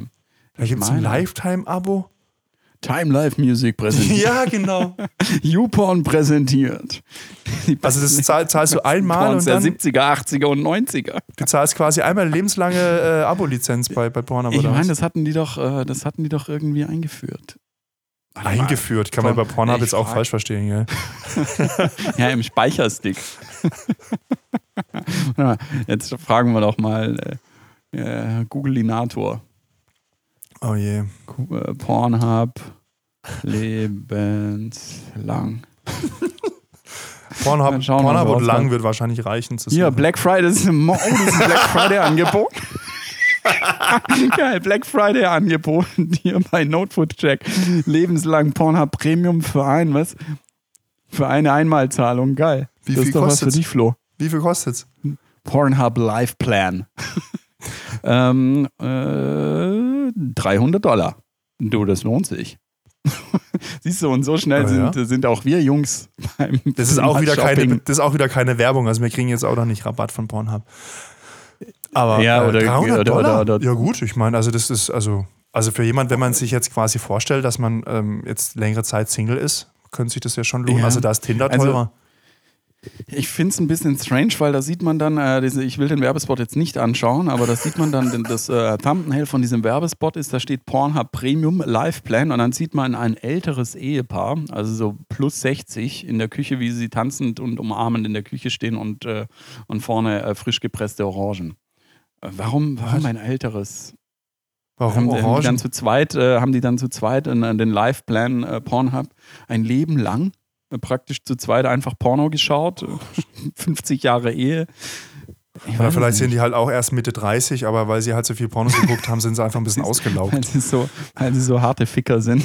Da gibt es ein Lifetime-Abo? Time Life Music präsentiert. ja, genau. YouPorn präsentiert. Also das zahl, zahlst du einmal und dann... der 70er, 80er und 90er. Du zahlst quasi einmal lebenslange äh, Abo-Lizenz bei, bei Pornhub. Ich meine, das hatten die doch, äh, das hatten die doch irgendwie eingeführt. Eingeführt, kann man bei Pornhub jetzt auch falsch verstehen, gell? ja, im Speicherstick. jetzt fragen wir doch mal äh, äh Googleinator. Oh je. Äh, Pornhub lebenslang. Pornhub, Pornhub und lang wird wahrscheinlich reichen. Zu Hier, Black Friday ist ein, oh, das ist ein Black Friday Angebot. Geil, Black Friday Angebot hier bei Notefood Check. Lebenslang Pornhub Premium für ein, was? Für eine Einmalzahlung. Geil. Wie das viel ist doch kostet's? was für dich, Flo. Wie viel kostet's? Pornhub Live Plan. ähm, äh, 300 Dollar. Du, das lohnt sich. Siehst du, und so schnell sind, ja. sind auch wir Jungs beim das ist auch wieder keine Das ist auch wieder keine Werbung. Also wir kriegen jetzt auch noch nicht Rabatt von Pornhub. Aber ja, oder, äh, 300 oder, Dollar? Oder, oder, ja gut, ich meine, also das ist, also, also für jemand, wenn man sich jetzt quasi vorstellt, dass man ähm, jetzt längere Zeit Single ist, könnte sich das ja schon lohnen. Ja. Also da ist Tinder also teurer. Also, ich finde es ein bisschen strange, weil da sieht man dann, äh, diese, ich will den Werbespot jetzt nicht anschauen, aber da sieht man dann, das äh, Thumbnail von diesem Werbespot ist, da steht Pornhub Premium Live Plan und dann sieht man ein älteres Ehepaar, also so plus 60 in der Küche, wie sie tanzend und umarmend in der Küche stehen und, äh, und vorne äh, frisch gepresste Orangen. Äh, warum, warum ein älteres? Warum haben, Orangen? Haben die dann zu zweit, äh, haben die dann zu zweit in, in den Live Plan Pornhub ein Leben lang? Praktisch zu zweit einfach Porno geschaut. 50 Jahre Ehe. Ja, vielleicht sind die halt auch erst Mitte 30, aber weil sie halt so viel Pornos geguckt haben, sind sie einfach ein bisschen ausgelaugt. Weil sie so, weil sie so harte Ficker sind.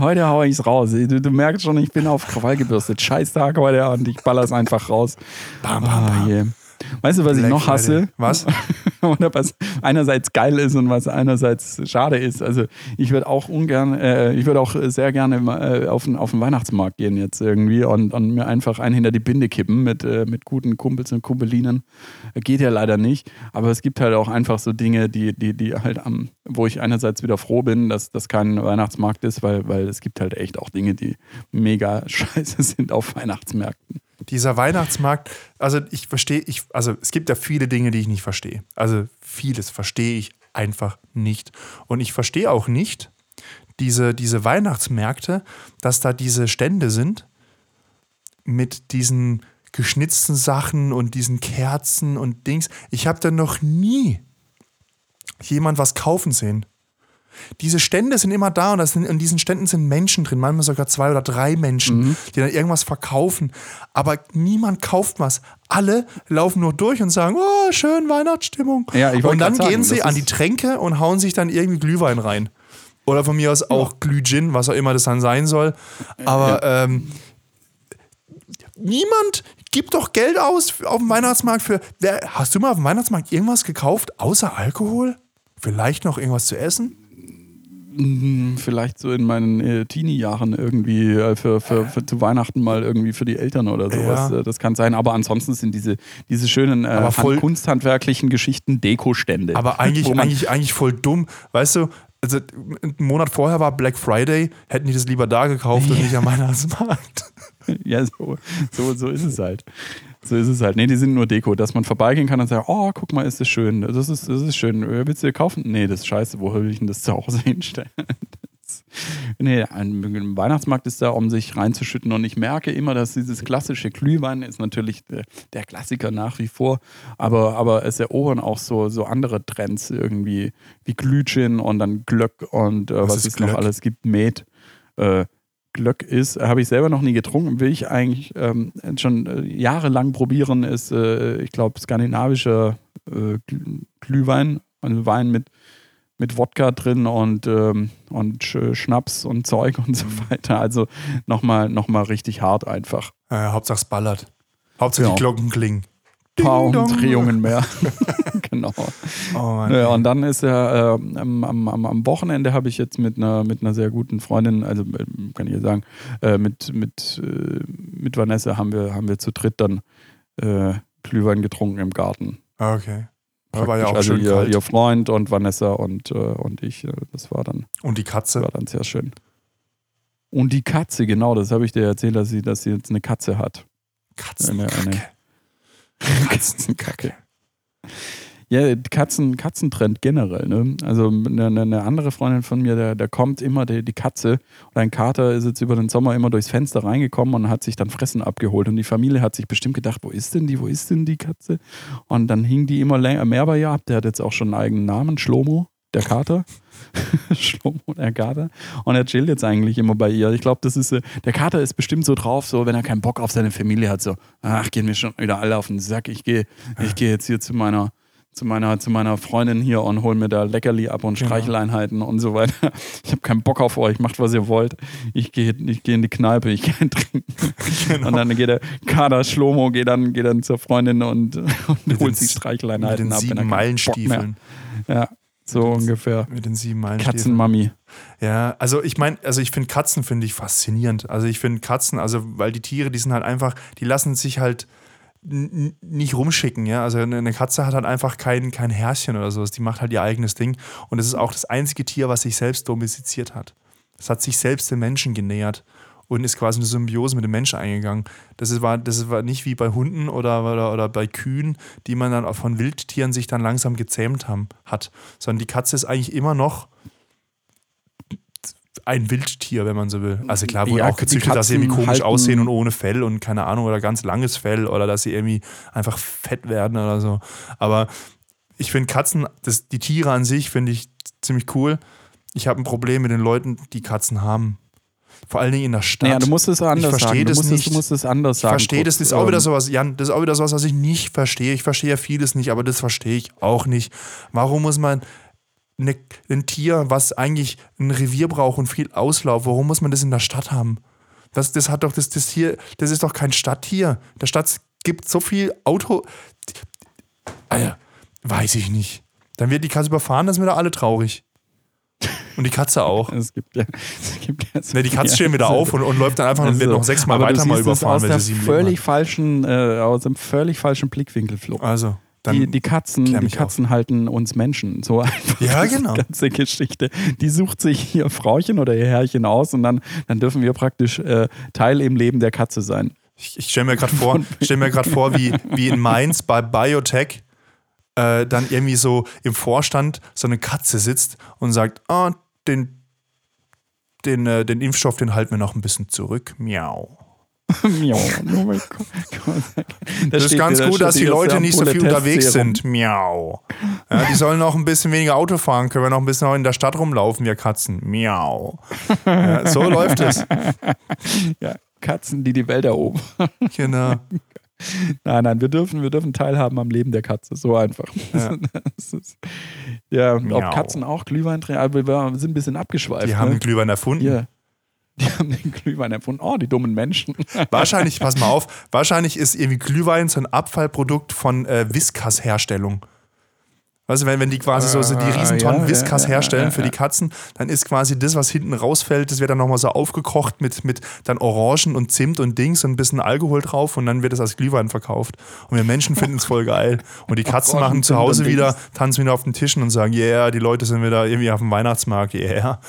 heute hau ich's raus. Du, du, merkst schon, ich bin auf Krawall gebürstet. Scheiß Tag heute und ich baller's einfach raus. Bam, bam, bam. Oh, yeah. Weißt du, was Black ich noch hasse? Was? Oder was einerseits geil ist und was einerseits schade ist. Also ich würde auch ungern, äh, ich würde auch sehr gerne äh, auf, den, auf den Weihnachtsmarkt gehen jetzt irgendwie und, und mir einfach einen hinter die Binde kippen mit, äh, mit guten Kumpels und Kumpelinen. Geht ja leider nicht. Aber es gibt halt auch einfach so Dinge, die, die, die halt am, wo ich einerseits wieder froh bin, dass das kein Weihnachtsmarkt ist, weil, weil es gibt halt echt auch Dinge, die mega scheiße sind auf Weihnachtsmärkten dieser Weihnachtsmarkt, also ich verstehe, ich, also es gibt ja viele Dinge, die ich nicht verstehe. Also vieles verstehe ich einfach nicht. Und ich verstehe auch nicht diese, diese Weihnachtsmärkte, dass da diese Stände sind mit diesen geschnitzten Sachen und diesen Kerzen und Dings. Ich habe da noch nie jemand was kaufen sehen. Diese Stände sind immer da und sind, in diesen Ständen sind Menschen drin, manchmal sogar zwei oder drei Menschen, mhm. die dann irgendwas verkaufen. Aber niemand kauft was. Alle laufen nur durch und sagen, oh, schön Weihnachtsstimmung. Ja, und dann gehen sagen, sie an die Tränke und hauen sich dann irgendwie Glühwein rein. Oder von mir aus auch ja. Glühgin, was auch immer das dann sein soll. Aber ja. ähm, niemand gibt doch Geld aus auf dem Weihnachtsmarkt für. Wer, hast du mal auf dem Weihnachtsmarkt irgendwas gekauft außer Alkohol? Vielleicht noch irgendwas zu essen? Vielleicht so in meinen äh, Teenie-Jahren irgendwie äh, für, für, für, zu Weihnachten mal irgendwie für die Eltern oder sowas. Ja. Äh, das kann sein. Aber ansonsten sind diese, diese schönen äh, voll, kunsthandwerklichen Geschichten Dekostände. Aber eigentlich, eigentlich, eigentlich voll dumm. Weißt du, also einen Monat vorher war Black Friday, hätten die das lieber da gekauft ja. und nicht am Weihnachtsmarkt. ja, so, so, so ist es halt. So ist es halt. Nee, die sind nur Deko, dass man vorbeigehen kann und sagen, oh, guck mal, ist das schön. Das ist, das ist schön. Willst du dir kaufen? Nee, das ist scheiße. Wo will ich denn das zu Hause hinstellen? Das, nee, ein Weihnachtsmarkt ist da, um sich reinzuschütten. Und ich merke immer, dass dieses klassische Glühwein ist natürlich der, der Klassiker nach wie vor. Aber, aber es erobern auch so, so andere Trends irgendwie, wie Glühgin und dann Glöck und äh, was, was es noch alles gibt, Met. Äh, Glöck ist, habe ich selber noch nie getrunken, will ich eigentlich ähm, schon äh, jahrelang probieren, ist, äh, ich glaube, skandinavischer äh, Glühwein, also Wein mit, mit Wodka drin und, ähm, und Schnaps und Zeug und so mhm. weiter. Also nochmal noch mal richtig hart einfach. Ja, Hauptsache es ballert. Hauptsache ja. die Glocken klingen paar Umdrehungen mehr. genau. Oh ja, und dann ist er äh, am, am, am Wochenende habe ich jetzt mit einer, mit einer sehr guten Freundin, also äh, kann ich ja sagen, äh, mit, mit, äh, mit Vanessa haben wir, haben wir zu dritt dann äh, Glühwein getrunken im Garten. Okay. Da war ja auch also schön ihr, ihr Freund und Vanessa und, äh, und ich, das war dann, Und die Katze? war dann sehr schön. Und die Katze, genau, das habe ich dir erzählt, dass sie, dass sie jetzt eine Katze hat. Eine, eine Katzenkacke. Ja, Katzen, Katzentrend generell, ne? Also eine, eine andere Freundin von mir, der, der kommt immer, die, die Katze und ein Kater ist jetzt über den Sommer immer durchs Fenster reingekommen und hat sich dann Fressen abgeholt. Und die Familie hat sich bestimmt gedacht, wo ist denn die, wo ist denn die Katze? Und dann hing die immer mehr bei ihr ab. Der hat jetzt auch schon einen eigenen Namen, Schlomo, der Kater. Schlomo, der Kater. Und er chillt jetzt eigentlich immer bei ihr. Ich glaube, das ist, äh, der Kater ist bestimmt so drauf, so wenn er keinen Bock auf seine Familie hat, so, ach, gehen wir schon wieder alle auf den Sack. Ich gehe ich geh jetzt hier zu meiner zu meiner, zu meiner Freundin hier und hol mir da Leckerli ab und Genau. Streicheleinheiten und so weiter. Ich habe keinen Bock auf euch, macht was ihr wollt. Ich gehe ich geh in die Kneipe, ich gehe trinken. Genau. Und dann geht der Kader Schlomo, geht dann, geht dann zur Freundin und, und Mit holt den- sich Mit Streicheleinheiten den ab. wenn er sieben Meilenstiefeln. Ja, so Mit ungefähr. Mit den sieben Meilenstiefeln. Katzenmami. Ja, also ich meine, also ich finde Katzen finde ich faszinierend. Also ich finde Katzen, also weil die Tiere, die sind halt einfach, die lassen sich halt nicht rumschicken, ja. Also eine eine Katze hat halt einfach kein, kein Herrchen oder sowas. Die macht halt ihr eigenes Ding. Und es ist auch das einzige Tier, was sich selbst domestiziert hat. Es hat sich selbst den Menschen genähert und ist quasi eine Symbiose mit dem Menschen eingegangen. Das war, das war nicht wie bei Hunden oder, oder, oder bei Kühen, die man dann auch von Wildtieren sich dann langsam gezähmt haben, hat. Sondern die Katze ist eigentlich immer noch ein Wildtier, wenn man so will. Also klar, wurde Ja, auch gezüchtet, dass sie irgendwie komisch halten- aussehen und ohne Fell und keine Ahnung oder ganz langes Fell oder dass sie irgendwie einfach fett werden oder so. Aber ich finde Katzen, das, die Tiere an sich finde ich ziemlich cool. Ich habe ein Problem mit den Leuten, die Katzen haben. Vor allen Dingen in der Stadt. Naja, du musst es anders versteh sagen. Du das musst, nicht. Es, du musst es anders ich sagen. verstehe das, das ist auch wieder Ähm, sowas, Jan, das ist auch wieder sowas, was ich nicht verstehe. Ich verstehe ja vieles nicht, aber das verstehe ich auch nicht. Warum muss man eine, ein Tier, was eigentlich ein Revier braucht und viel Auslauf, warum muss man das in der Stadt haben? Das, das hat doch das, das hier, das ist doch kein Stadttier. Der Stadt gibt so viel Auto. Alter, weiß ich nicht. Dann wird die Katze überfahren, dann sind wir da alle traurig. Und die Katze auch. Es gibt ja, es gibt ja so Ne, die Katze steht wieder auf und, und läuft dann einfach und wird Also, noch sechsmal weiter mal überfahren, aus wenn sie völlig falschen, äh, aus einem völlig falschen Blickwinkel flog. Also, Die, die Katzen, die Katzen halten uns Menschen. So einfach Ja, genau. Die ganze Geschichte. Die sucht sich ihr Frauchen oder ihr Herrchen aus und dann, dann dürfen wir praktisch äh, Teil im Leben der Katze sein. Ich, ich stelle mir gerade vor, stell mir vor wie, wie in Mainz bei Biotech äh, dann irgendwie so im Vorstand so eine Katze sitzt und sagt, ah, den, den, äh, den Impfstoff, den halten wir noch ein bisschen zurück. Miau. Miau. Oh mein Gott. Das ist ganz gut, dass die Leute nicht so viel unterwegs sind. Miau. Ja, die sollen noch ein bisschen weniger Auto fahren, können wir noch ein bisschen in der Stadt rumlaufen, wir Katzen. Miau. Ja, so läuft es. Ja, Katzen, die die Welt erobern. Genau. Nein, nein, wir dürfen, wir dürfen teilhaben am Leben der Katze. So einfach. Ja. Ist, ja, ob Katzen auch Glühwein trinken, aber wir sind ein bisschen abgeschweift. Die haben ne? den Glühwein erfunden. Hier. Die haben den Glühwein erfunden. Oh, die dummen Menschen. Wahrscheinlich, pass mal auf, wahrscheinlich ist irgendwie Glühwein so ein Abfallprodukt von äh, Whiskas-Herstellung. Weißt du, wenn, wenn die quasi so, so die Ah, Riesentonnen ja, Whiskas ja, ja, herstellen für die Katzen, dann ist quasi das, was hinten rausfällt, das wird dann nochmal so aufgekocht mit, mit dann Orangen und Zimt und Dings und ein bisschen Alkohol drauf und dann wird es als Glühwein verkauft. Und wir Menschen finden es voll geil. Und die Katzen Orangen, machen zu Hause wieder, tanzen wieder auf den Tischen und sagen, yeah, die Leute sind wieder irgendwie auf dem Weihnachtsmarkt, yeah.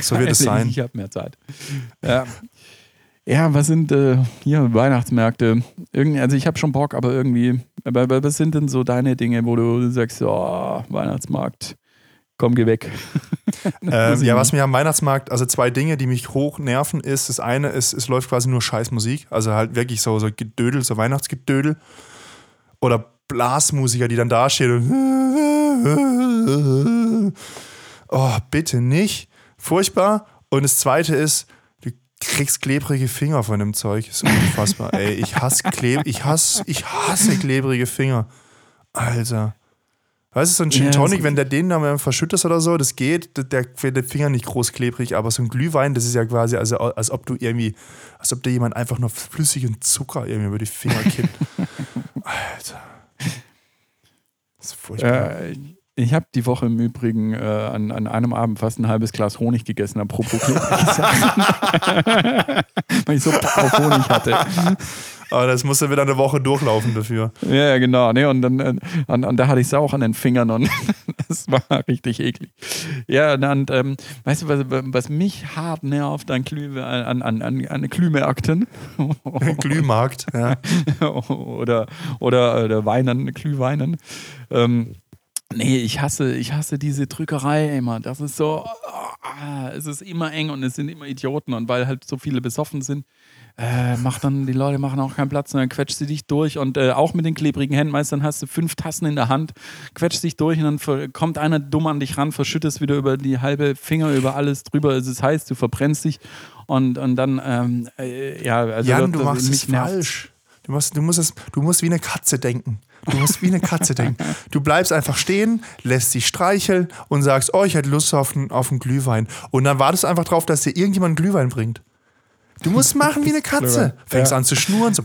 So wird es sein. Ich habe mehr Zeit. Ja. Ja, was sind äh, hier Weihnachtsmärkte? Irgend, also ich habe schon Bock, aber irgendwie, aber, aber was sind denn so deine Dinge, wo du sagst, oh, Weihnachtsmarkt, komm, geh weg. Ähm, ja, was mir am Weihnachtsmarkt, also zwei Dinge, die mich hoch nerven, ist, das eine ist, es läuft quasi nur Scheißmusik, also halt wirklich so, so Gedödel, so Weihnachtsgedödel. Oder Blasmusiker, die dann dastehen und Oh, bitte nicht. Furchtbar. Und das zweite ist, kriegst klebrige Finger von dem Zeug. ist unfassbar. Ey, ich hasse Kleb, ich hasse, ich hasse klebrige Finger. Alter. Weißt du, so ein Gin Ja, Tonic, so- wenn der den dann verschüttest oder so, das geht, der, der wird der Finger nicht groß klebrig, aber so ein Glühwein, das ist ja quasi, also als ob du irgendwie, als ob dir jemand einfach nur flüssigen Zucker irgendwie über die Finger kippt. Alter. Das ist furchtbar. Äh, ich habe die Woche im Übrigen äh, an, an einem Abend fast ein halbes Glas Honig gegessen, apropos. Weil ich so Bock auf Honig hatte. Aber das musste wieder eine Woche durchlaufen dafür. Ja, genau. Nee, und dann und, und da hatte ich es auch an den Fingern und das war richtig eklig. Ja, und ähm, weißt du, was, was mich hart nervt an, Glüh, an, an, an, an Glühmärkten? Glühmarkt, ja. oder, oder, oder Weinen, Glühweinen. Ähm, Nee, ich hasse, ich hasse diese Drückerei immer. Das ist so, oh, es ist immer eng und es sind immer Idioten. Und weil halt so viele besoffen sind, äh, macht dann, die Leute machen auch keinen Platz. Und dann quetscht sie dich durch. Und äh, auch mit den klebrigen Händen, meist dann hast du fünf Tassen in der Hand, quetscht dich durch. Und dann kommt einer dumm an dich ran, verschüttest wieder über die halbe Finger, über alles drüber, es ist heiß, du verbrennst dich. Und, und dann, ähm, äh, ja, also Jan, du machst es falsch. Du musst, du, musst es, du musst wie eine Katze denken. Du musst wie eine Katze denken. Du bleibst einfach stehen, lässt dich streicheln und sagst, oh, ich hätte Lust auf einen, auf einen Glühwein. Und dann wartest du einfach drauf, dass dir irgendjemand einen Glühwein bringt. Du musst machen wie eine Katze. Fängst ja. an zu schnurren, so.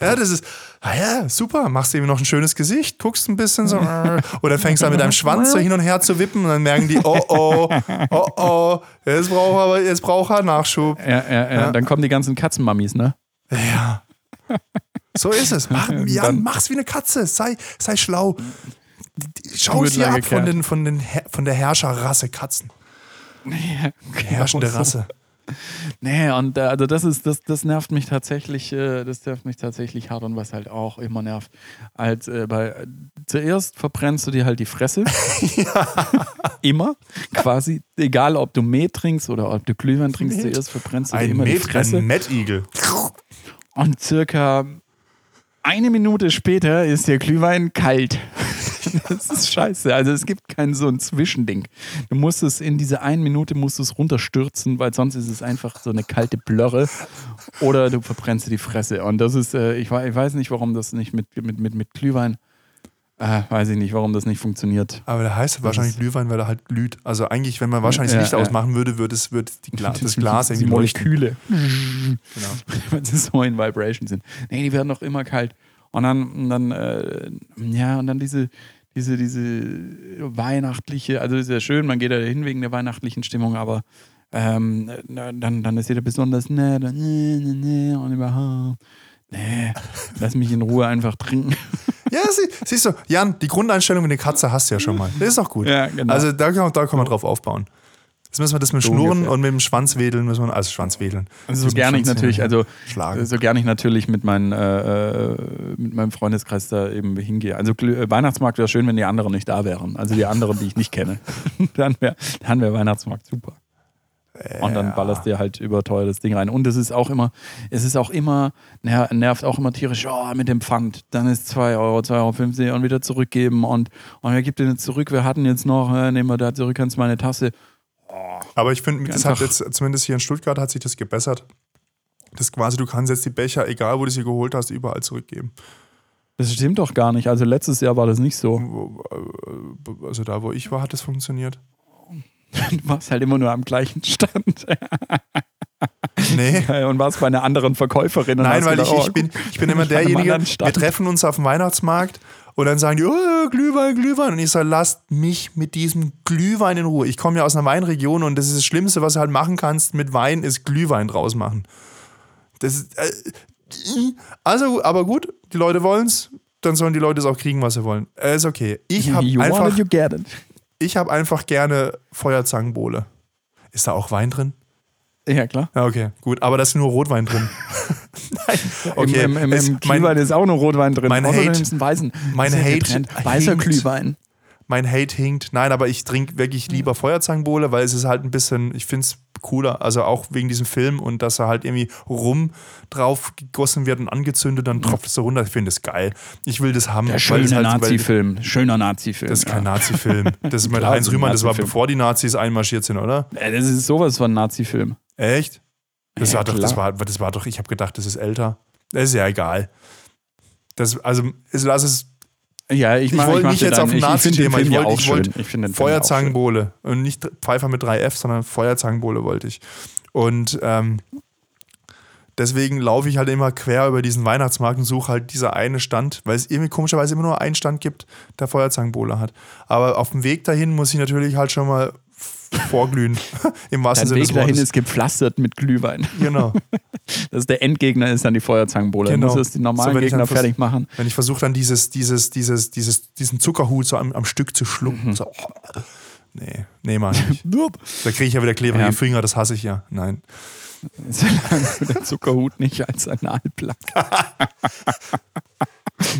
ja, das ist, ah ja, super. Machst eben noch ein schönes Gesicht, guckst ein bisschen so. Oder fängst an mit deinem Schwanz so hin und her zu wippen und dann merken die, oh oh, oh oh, jetzt braucht er, jetzt braucht er Nachschub. Ja, ja, ja, ja. Dann kommen die ganzen Katzenmammis, ne? Ja. So ist es. Mach, Jan, mach's wie eine Katze. Sei, sei schlau. Schau es dir ab von, den, von, den, von der Herrscherrasse Katzen. Ja, Herrschende Rasse. Nee, und äh, also das ist, das, das nervt mich tatsächlich, äh, das nervt mich tatsächlich hart und was halt auch immer nervt. Als äh, bei zuerst verbrennst du dir halt die Fresse. ja. immer. Quasi. Egal ob du Met trinkst oder ob du Glühwein trinkst, Met. zuerst verbrennst du dir immer Met, die Fresse. Ein Mettigel. Und circa eine Minute später ist der Glühwein kalt. das ist scheiße. Also es gibt kein so ein Zwischending. Du musst es in diese eine Minute musst es runterstürzen, weil sonst ist es einfach so eine kalte Blöre. Oder du verbrennst die Fresse. Und das ist, äh, ich, ich, weiß nicht, warum das nicht mit, mit, mit, mit Glühwein äh, weiß ich nicht, warum das nicht funktioniert. Aber der heißt wahrscheinlich Glühwein, weil er halt glüht. Also eigentlich, wenn man wahrscheinlich das Licht ja. ausmachen würde, würde es würde Gla das Glas irgendwie Die Moleküle. genau. Wenn sie so in Vibration sind. Nee, die werden doch immer kalt. Und dann, und dann äh, ja, und dann diese, diese, diese weihnachtliche, also ist ja schön, man geht da hin wegen der weihnachtlichen Stimmung, aber ähm, dann, dann ist jeder besonders ne, ne, ne, ne, und überhaupt. Nee, lass mich in Ruhe einfach trinken. Ja, sie, siehst du, Jan, die Grundeinstellung in der Katze hast du ja schon mal. Das ist auch gut. Ja, genau. Also da, da kann man drauf aufbauen. Jetzt müssen wir das mit so Schnurren ungefähr. und mit dem Schwanzwedeln müssen wir, also Schwanzwedeln. Also so gerne ich natürlich, also schlagen. so gerne ich natürlich mit, mein, äh, mit meinem Freundeskreis da eben hingehe. Also äh, Weihnachtsmarkt wäre schön, wenn die anderen nicht da wären. Also die anderen, die ich nicht kenne. dann wäre dann wär Weihnachtsmarkt super. Und dann ballerst du dir halt überteuertes Ding rein. Und es ist auch immer, es ist auch immer, nervt auch immer tierisch, oh, mit dem Pfand. Dann ist 2 Euro, 2,50 Euro und wieder zurückgeben. Und, und wer gibt den jetzt zurück? Wir hatten jetzt noch, äh, nehmen wir da zurück, kannst du meine Tasse. Oh, Aber ich finde, das hat jetzt, zumindest hier in Stuttgart hat sich das gebessert. Das quasi, du kannst jetzt die Becher, egal wo du sie geholt hast, überall zurückgeben. Das stimmt doch gar nicht. Also letztes Jahr war das nicht so. Also da, wo ich war, hat das funktioniert. Du warst halt immer nur am gleichen Stand. Nee. Und warst bei einer anderen Verkäuferin. Nein, weil gedacht, ich, ich, oh, bin, ich bin immer derjenige, wir treffen uns auf dem Weihnachtsmarkt und dann sagen die, oh, Glühwein, Glühwein. Und ich sage, lasst mich mit diesem Glühwein in Ruhe. Ich komme ja aus einer Weinregion und das ist das Schlimmste, was du halt machen kannst mit Wein, ist Glühwein draus machen. Das ist, äh, also, aber gut, die Leute wollen es, dann sollen die Leute es auch kriegen, was sie wollen. Äh, ist okay. Ich habe einfach, ich habe einfach gerne Feuerzangenbowle. Ist da auch Wein drin? Ja, klar. Ja, okay, gut. Aber da ist nur Rotwein drin. Nein. Okay. Im, im, im, im Glühwein ist auch nur Rotwein drin. Mein Hate, einen weißen. Mein Hate. Weißer Glühwein. Mein Hate hinkt. Nein, aber ich trinke wirklich lieber Feuerzangenbowle, weil es ist halt ein bisschen, ich finde es cooler. Also auch wegen diesem Film und dass er halt irgendwie rum drauf gegossen wird und angezündet, dann tropft es so runter. Ich finde das geil. Ich will das haben. Der schöne halt, Nazi-Film. Schöner Nazi-Film. Das ist kein ja. Nazi-Film. Das ist mit Heinz Rühmann, das war bevor die Nazis einmarschiert sind, oder? Ja, das ist sowas von Nazi-Film. Echt? Das, ja, war doch, das, war, das war doch, ich habe gedacht, das ist älter. Das ist ja egal. Das, also, lass es ja, ich, ich wollte nicht jetzt auf ein Nazi-Thema. Ich, wollte ich wollt ich Feuerzangenbowle. Und nicht Pfeifer mit 3F, sondern Feuerzangenbowle wollte ich. Und ähm, deswegen laufe ich halt immer quer über diesen Weihnachtsmarkt und suche halt dieser eine Stand, weil es irgendwie komischerweise immer nur einen Stand gibt, der Feuerzangenbowle hat. Aber auf dem Weg dahin muss ich natürlich halt schon mal vorglühen. Im wahrsten Dein Sinne Weg des dahin Wortes. ist gepflastert mit Glühwein. Genau. Das ist der Endgegner ist dann die Feuerzangenbowle. Genau. Du erst die normalen So, wenn ich Gegner fertig machen. Wenn ich versuche dann dieses, dieses, dieses, dieses, diesen Zuckerhut so am, am Stück zu Mhm. schlucken. So, oh. Nee, nee, mach ich nicht. Da kriege ich ja wieder klebrige Ja. Finger, das hasse ich ja. Nein. Solange du den Zuckerhut nicht als Analplug.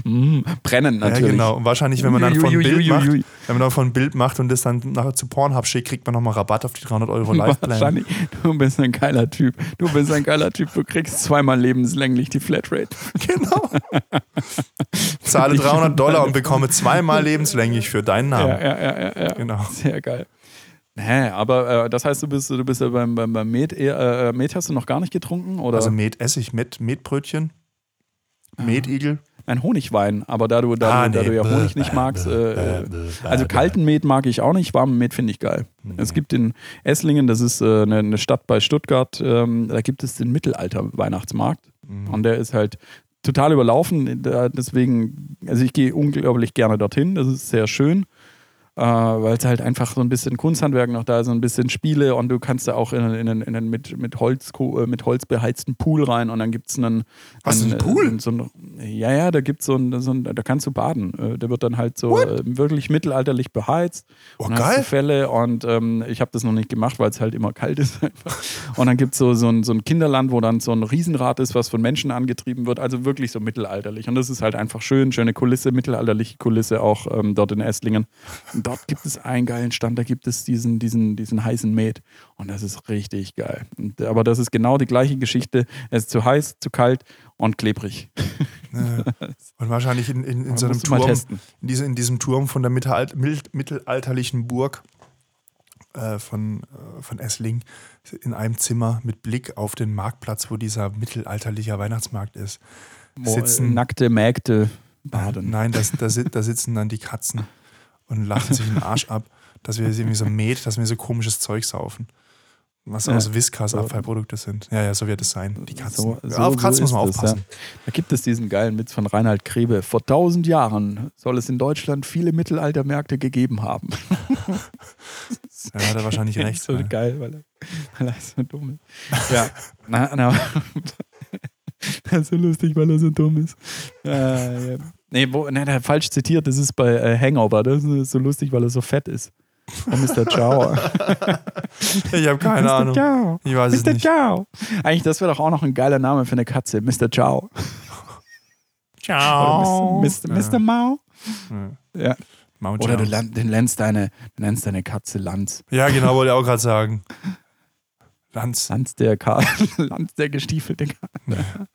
Mm, brennend natürlich. Ja, genau. Und wahrscheinlich, wenn man dann von Bild macht, wenn man dann von Bild macht und das dann nachher zu Pornhub schickt, kriegt man nochmal Rabatt auf die 300 Euro Live-Plan. Wahrscheinlich, du bist ein geiler Typ. Du bist ein geiler Typ. Du kriegst zweimal lebenslänglich die Flatrate. Genau. Zahle 300 Dollar und bekomme zweimal lebenslänglich für deinen Namen. Ja, ja, ja, ja, ja. Genau. Sehr geil. Nee, aber äh, das heißt, du bist, du bist ja beim, beim, beim Met, eher, äh, Met hast du noch gar nicht getrunken? Oder? Also Met esse ich, Met, Metbrötchen, Metigel. Ein Honigwein, aber da du, da, Ah, du, da nee. du ja Honig nicht magst, äh, äh, also kalten Met mag ich auch nicht, warmen Met finde ich geil. Es gibt in Esslingen, das ist äh, eine, eine Stadt bei Stuttgart, ähm, da gibt es den Mittelalter-Weihnachtsmarkt und der ist halt total überlaufen, deswegen, also ich gehe unglaublich gerne dorthin, das ist sehr schön. Äh, weil es halt einfach so ein bisschen Kunsthandwerk noch da ist, so ein bisschen Spiele und du kannst da auch in, in, in, in einen mit, mit, Holz, äh, mit Holz beheizten Pool rein und dann gibt es einen. Was, einen, ein Pool? äh, So einen, ja, ja, da gibt so ein, so ein, da kannst du baden. Äh, Der wird dann halt so äh, wirklich mittelalterlich beheizt. Oh, und geil. Fälle und ähm, ich habe das noch nicht gemacht, weil es halt immer kalt ist. Und dann gibt es so, so, ein, so ein Kinderland, wo dann so ein Riesenrad ist, was von Menschen angetrieben wird. Also wirklich so mittelalterlich. Und das ist halt einfach schön, schöne Kulisse, mittelalterliche Kulisse auch ähm, dort in Esslingen. Dort gibt es einen geilen Stand, da gibt es diesen, diesen, diesen heißen Met. Und das ist richtig geil. Und, aber das ist genau die gleiche Geschichte. Es ist zu heiß, zu kalt und klebrig. Und wahrscheinlich in, in, in so einem Turm, in, diese, in diesem Turm von der mittelalt, mittelalterlichen Burg äh, von, äh, von Essling, in einem Zimmer mit Blick auf den Marktplatz, wo dieser mittelalterliche Weihnachtsmarkt ist. Äh, Sitzen- nackte Mägde baden. Nein, da, da sitzen dann die Katzen und lachen sich den Arsch ab, dass wir irgendwie so Met, dass wir so komisches Zeug saufen. Was Ja. aus Whiskas Abfallprodukte sind. Ja, ja, so wird es sein. Die Katzen. So- Ja, so- auf Katzen so muss man aufpassen. Ja. Da gibt es diesen geilen Witz von Reinhard Grebe. Vor tausend Jahren soll es in Deutschland viele Mittelaltermärkte gegeben haben. Ja, hat er wahrscheinlich recht. so ja. geil, weil er, weil er so dumm ist. Ja, na, na. Das ist so lustig, weil er so dumm ist. Äh, ja. Nee, wo, nee, der falsch zitiert, das ist bei äh, Hangover. Das ist so lustig, weil er so fett ist. Und Mr. Ciao. Ich habe keine Mr. Ahnung. Ciao. Ich weiß es Mr. nicht. Ciao. Eigentlich, das wäre doch auch noch ein geiler Name für eine Katze. Mr. Ciao. Ciao. Oder Mr. Mr. Mau. Ja. Ja. Mau Oder du, nennst deine, du nennst deine Katze Lanz. Ja, genau, wollte ich auch gerade sagen. Lanz. Lanz der Ka Lanz der gestiefelte Kater.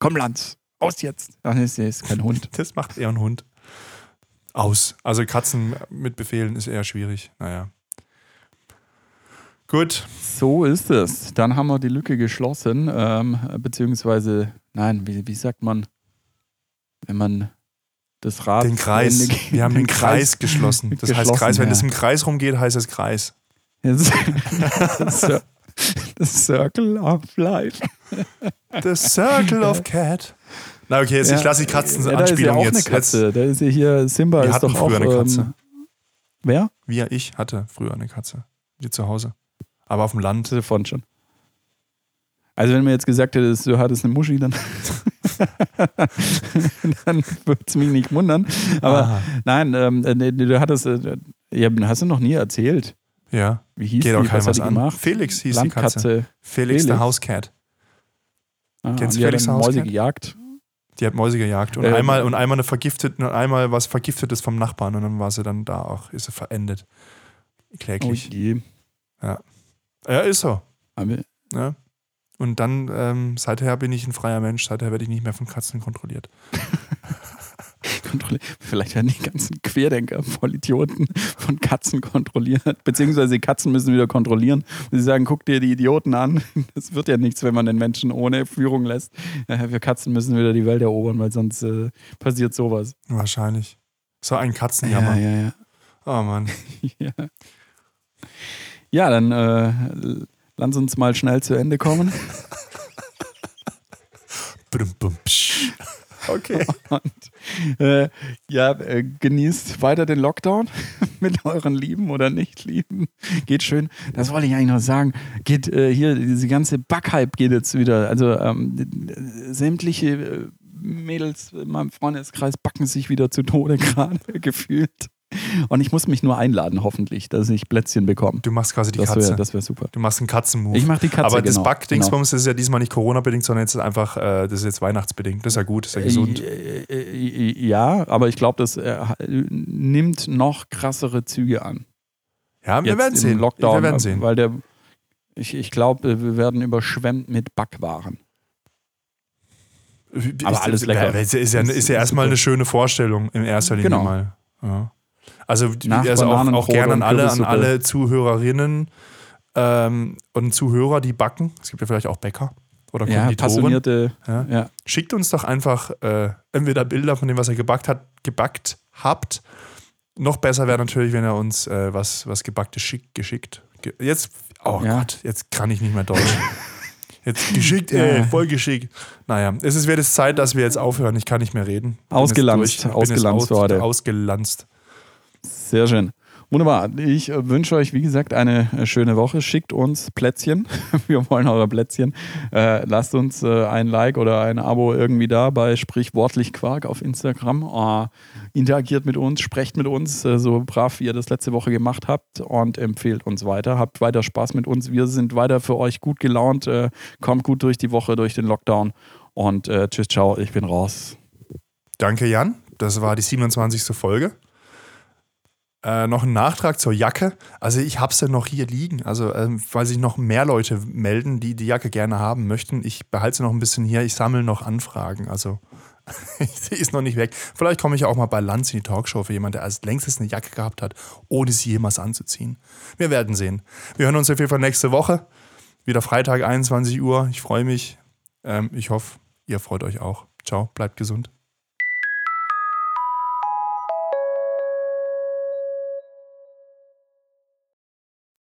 Komm, Lanz, aus jetzt. Ach, nee, ist, kein Hund. Das macht eher ein Hund. Aus. Also Katzen mit Befehlen ist eher schwierig. Naja. Gut. So ist es. Dann haben wir die Lücke geschlossen. Ähm, beziehungsweise, nein, wie, wie sagt man, wenn man das Rad. Den Kreis. Ende Wir haben den Kreis geschlossen. Das heißt geschlossen, Kreis. Wenn ja. es im Kreis rumgeht, heißt es Kreis. Das Circle of Life. The Circle of Cat. Na okay, jetzt ich lasse die Ja, da ist ja Katzenanspielung auch jetzt. eine Katze. Da ist ja hier Simba. Wir ist hatten doch auch, früher eine Katze. Ähm, wer? Wir, ich hatte früher eine Katze. Die zu Hause. Aber auf dem Land. Davon schon. Also wenn mir jetzt gesagt hättest, du hattest eine Muschi, dann, dann würde es mich nicht wundern. Aber Aha. nein, ähm, äh, du hattest, äh, ja, hast du noch nie erzählt. Ja. Wie hieß Geht auch die? keinem Was hat die an. gemacht? Felix hieß die Katze. Landkatze. Felix, Felix. der Hauscat. Ah, Kennst du die hat Felix Hauscat? Mäuse gejagt. Die hat Mäuse gejagt. Und Äh, einmal und einmal eine vergiftete, und einmal was Vergiftetes vom Nachbarn und dann war sie dann da auch, ist sie verendet. Oh Kläglich. je. Ja, ist so. Aber- Ja. Und dann, ähm, seither bin ich ein freier Mensch, seither werde ich nicht mehr von Katzen kontrolliert. kontrolli- Vielleicht werden die ganzen Querdenker, Vollidioten von Katzen kontrolliert. Beziehungsweise die Katzen müssen wieder kontrollieren. Und sie sagen, guck dir die Idioten an. Das wird ja nichts, wenn man den Menschen ohne Führung lässt. Äh, Wir Katzen müssen wieder die Welt erobern, weil sonst äh, passiert sowas. Wahrscheinlich. So ein Katzenjammer. ja, ja. Oh Mann. Ja, ja dann äh, lass uns mal schnell zu Ende kommen. Okay. Und äh, ja, äh, genießt weiter den Lockdown. mit euren Lieben oder Nicht-Lieben. Geht schön. Das wollte ich eigentlich noch sagen. Geht äh, hier, diese ganze Backhype geht jetzt wieder. Also ähm, sämtliche äh, Mädels in meinem Freundeskreis backen sich wieder zu Tode gerade gefühlt. Und ich muss mich nur einladen, hoffentlich, dass ich Plätzchen bekomme. Du machst quasi die das Katze. Wär, das wäre super. Du machst einen Katzenmove. Ich mach die Katze, Aber das genau, Backdingsbums genau. ist ja diesmal nicht Corona-bedingt, sondern jetzt ist einfach, äh, das ist jetzt weihnachtsbedingt. Das ist ja gut, das ist ja gesund. Äh, äh, ja, aber ich glaube, das äh, nimmt noch krassere Züge an. Ja, wir Jetzt werden sehen. Lockdown, wir werden sehen. Weil der, ich, ich glaube, wir werden überschwemmt mit Backwaren. Aber alles ist, lecker. Ist, ist, ja, Das ist ja ist erstmal super. eine schöne Vorstellung in erster Linie Genau. mal. Ja. Also, Nach also auch, auch gerne an alle, an alle Zuhörerinnen ähm, und Zuhörer, die backen. Es gibt ja vielleicht auch Bäcker oder Ja, Konditoren. passionierte. Ja. Ja. Schickt uns doch einfach äh, entweder Bilder von dem, was ihr gebackt, hat, gebackt habt. Noch besser wäre natürlich, wenn ihr uns äh, was, was gebacktes schick, geschickt. Ge jetzt, oh Ja. Gott, jetzt kann ich nicht mehr Deutsch. Jetzt geschickt, ey, Ja. voll geschickt. Naja, es ist, wird es Zeit, dass wir jetzt aufhören. Ich kann nicht mehr reden. Bin Ausgelanzt, jetzt durch. Ausgelanzt jetzt für heute. Ausgelanzt. Sehr schön. Wunderbar. Ich äh, wünsche euch, wie gesagt, eine äh, schöne Woche. Schickt uns Plätzchen. Wir wollen eure Plätzchen. Äh, lasst uns äh, ein Like oder ein Abo irgendwie da bei Sprichwortlich Quark auf Instagram. Äh, interagiert mit uns, sprecht mit uns, äh, so brav wie ihr das letzte Woche gemacht habt und empfehlt uns weiter. Habt weiter Spaß mit uns. Wir sind weiter für euch gut gelaunt. Äh, kommt gut durch die Woche, durch den Lockdown. Und tschüss, ciao, ich bin raus. Danke, Jan. Das war die 27. Folge. Äh, noch ein Nachtrag zur Jacke. Also ich habe sie noch hier liegen. Also ähm, weil sich noch mehr Leute melden, die die Jacke gerne haben möchten. Ich behalte sie noch ein bisschen hier. Ich sammle noch Anfragen. Also sie ist noch nicht weg. Vielleicht komme ich auch mal bei Lanz in die Talkshow für jemanden, der als längstes eine Jacke gehabt hat, ohne sie jemals anzuziehen. Wir werden sehen. Wir hören uns auf jeden Fall nächste Woche. Wieder Freitag, 21 Uhr. Ich freue mich. Ähm, ich hoffe, ihr freut euch auch. Ciao, bleibt gesund.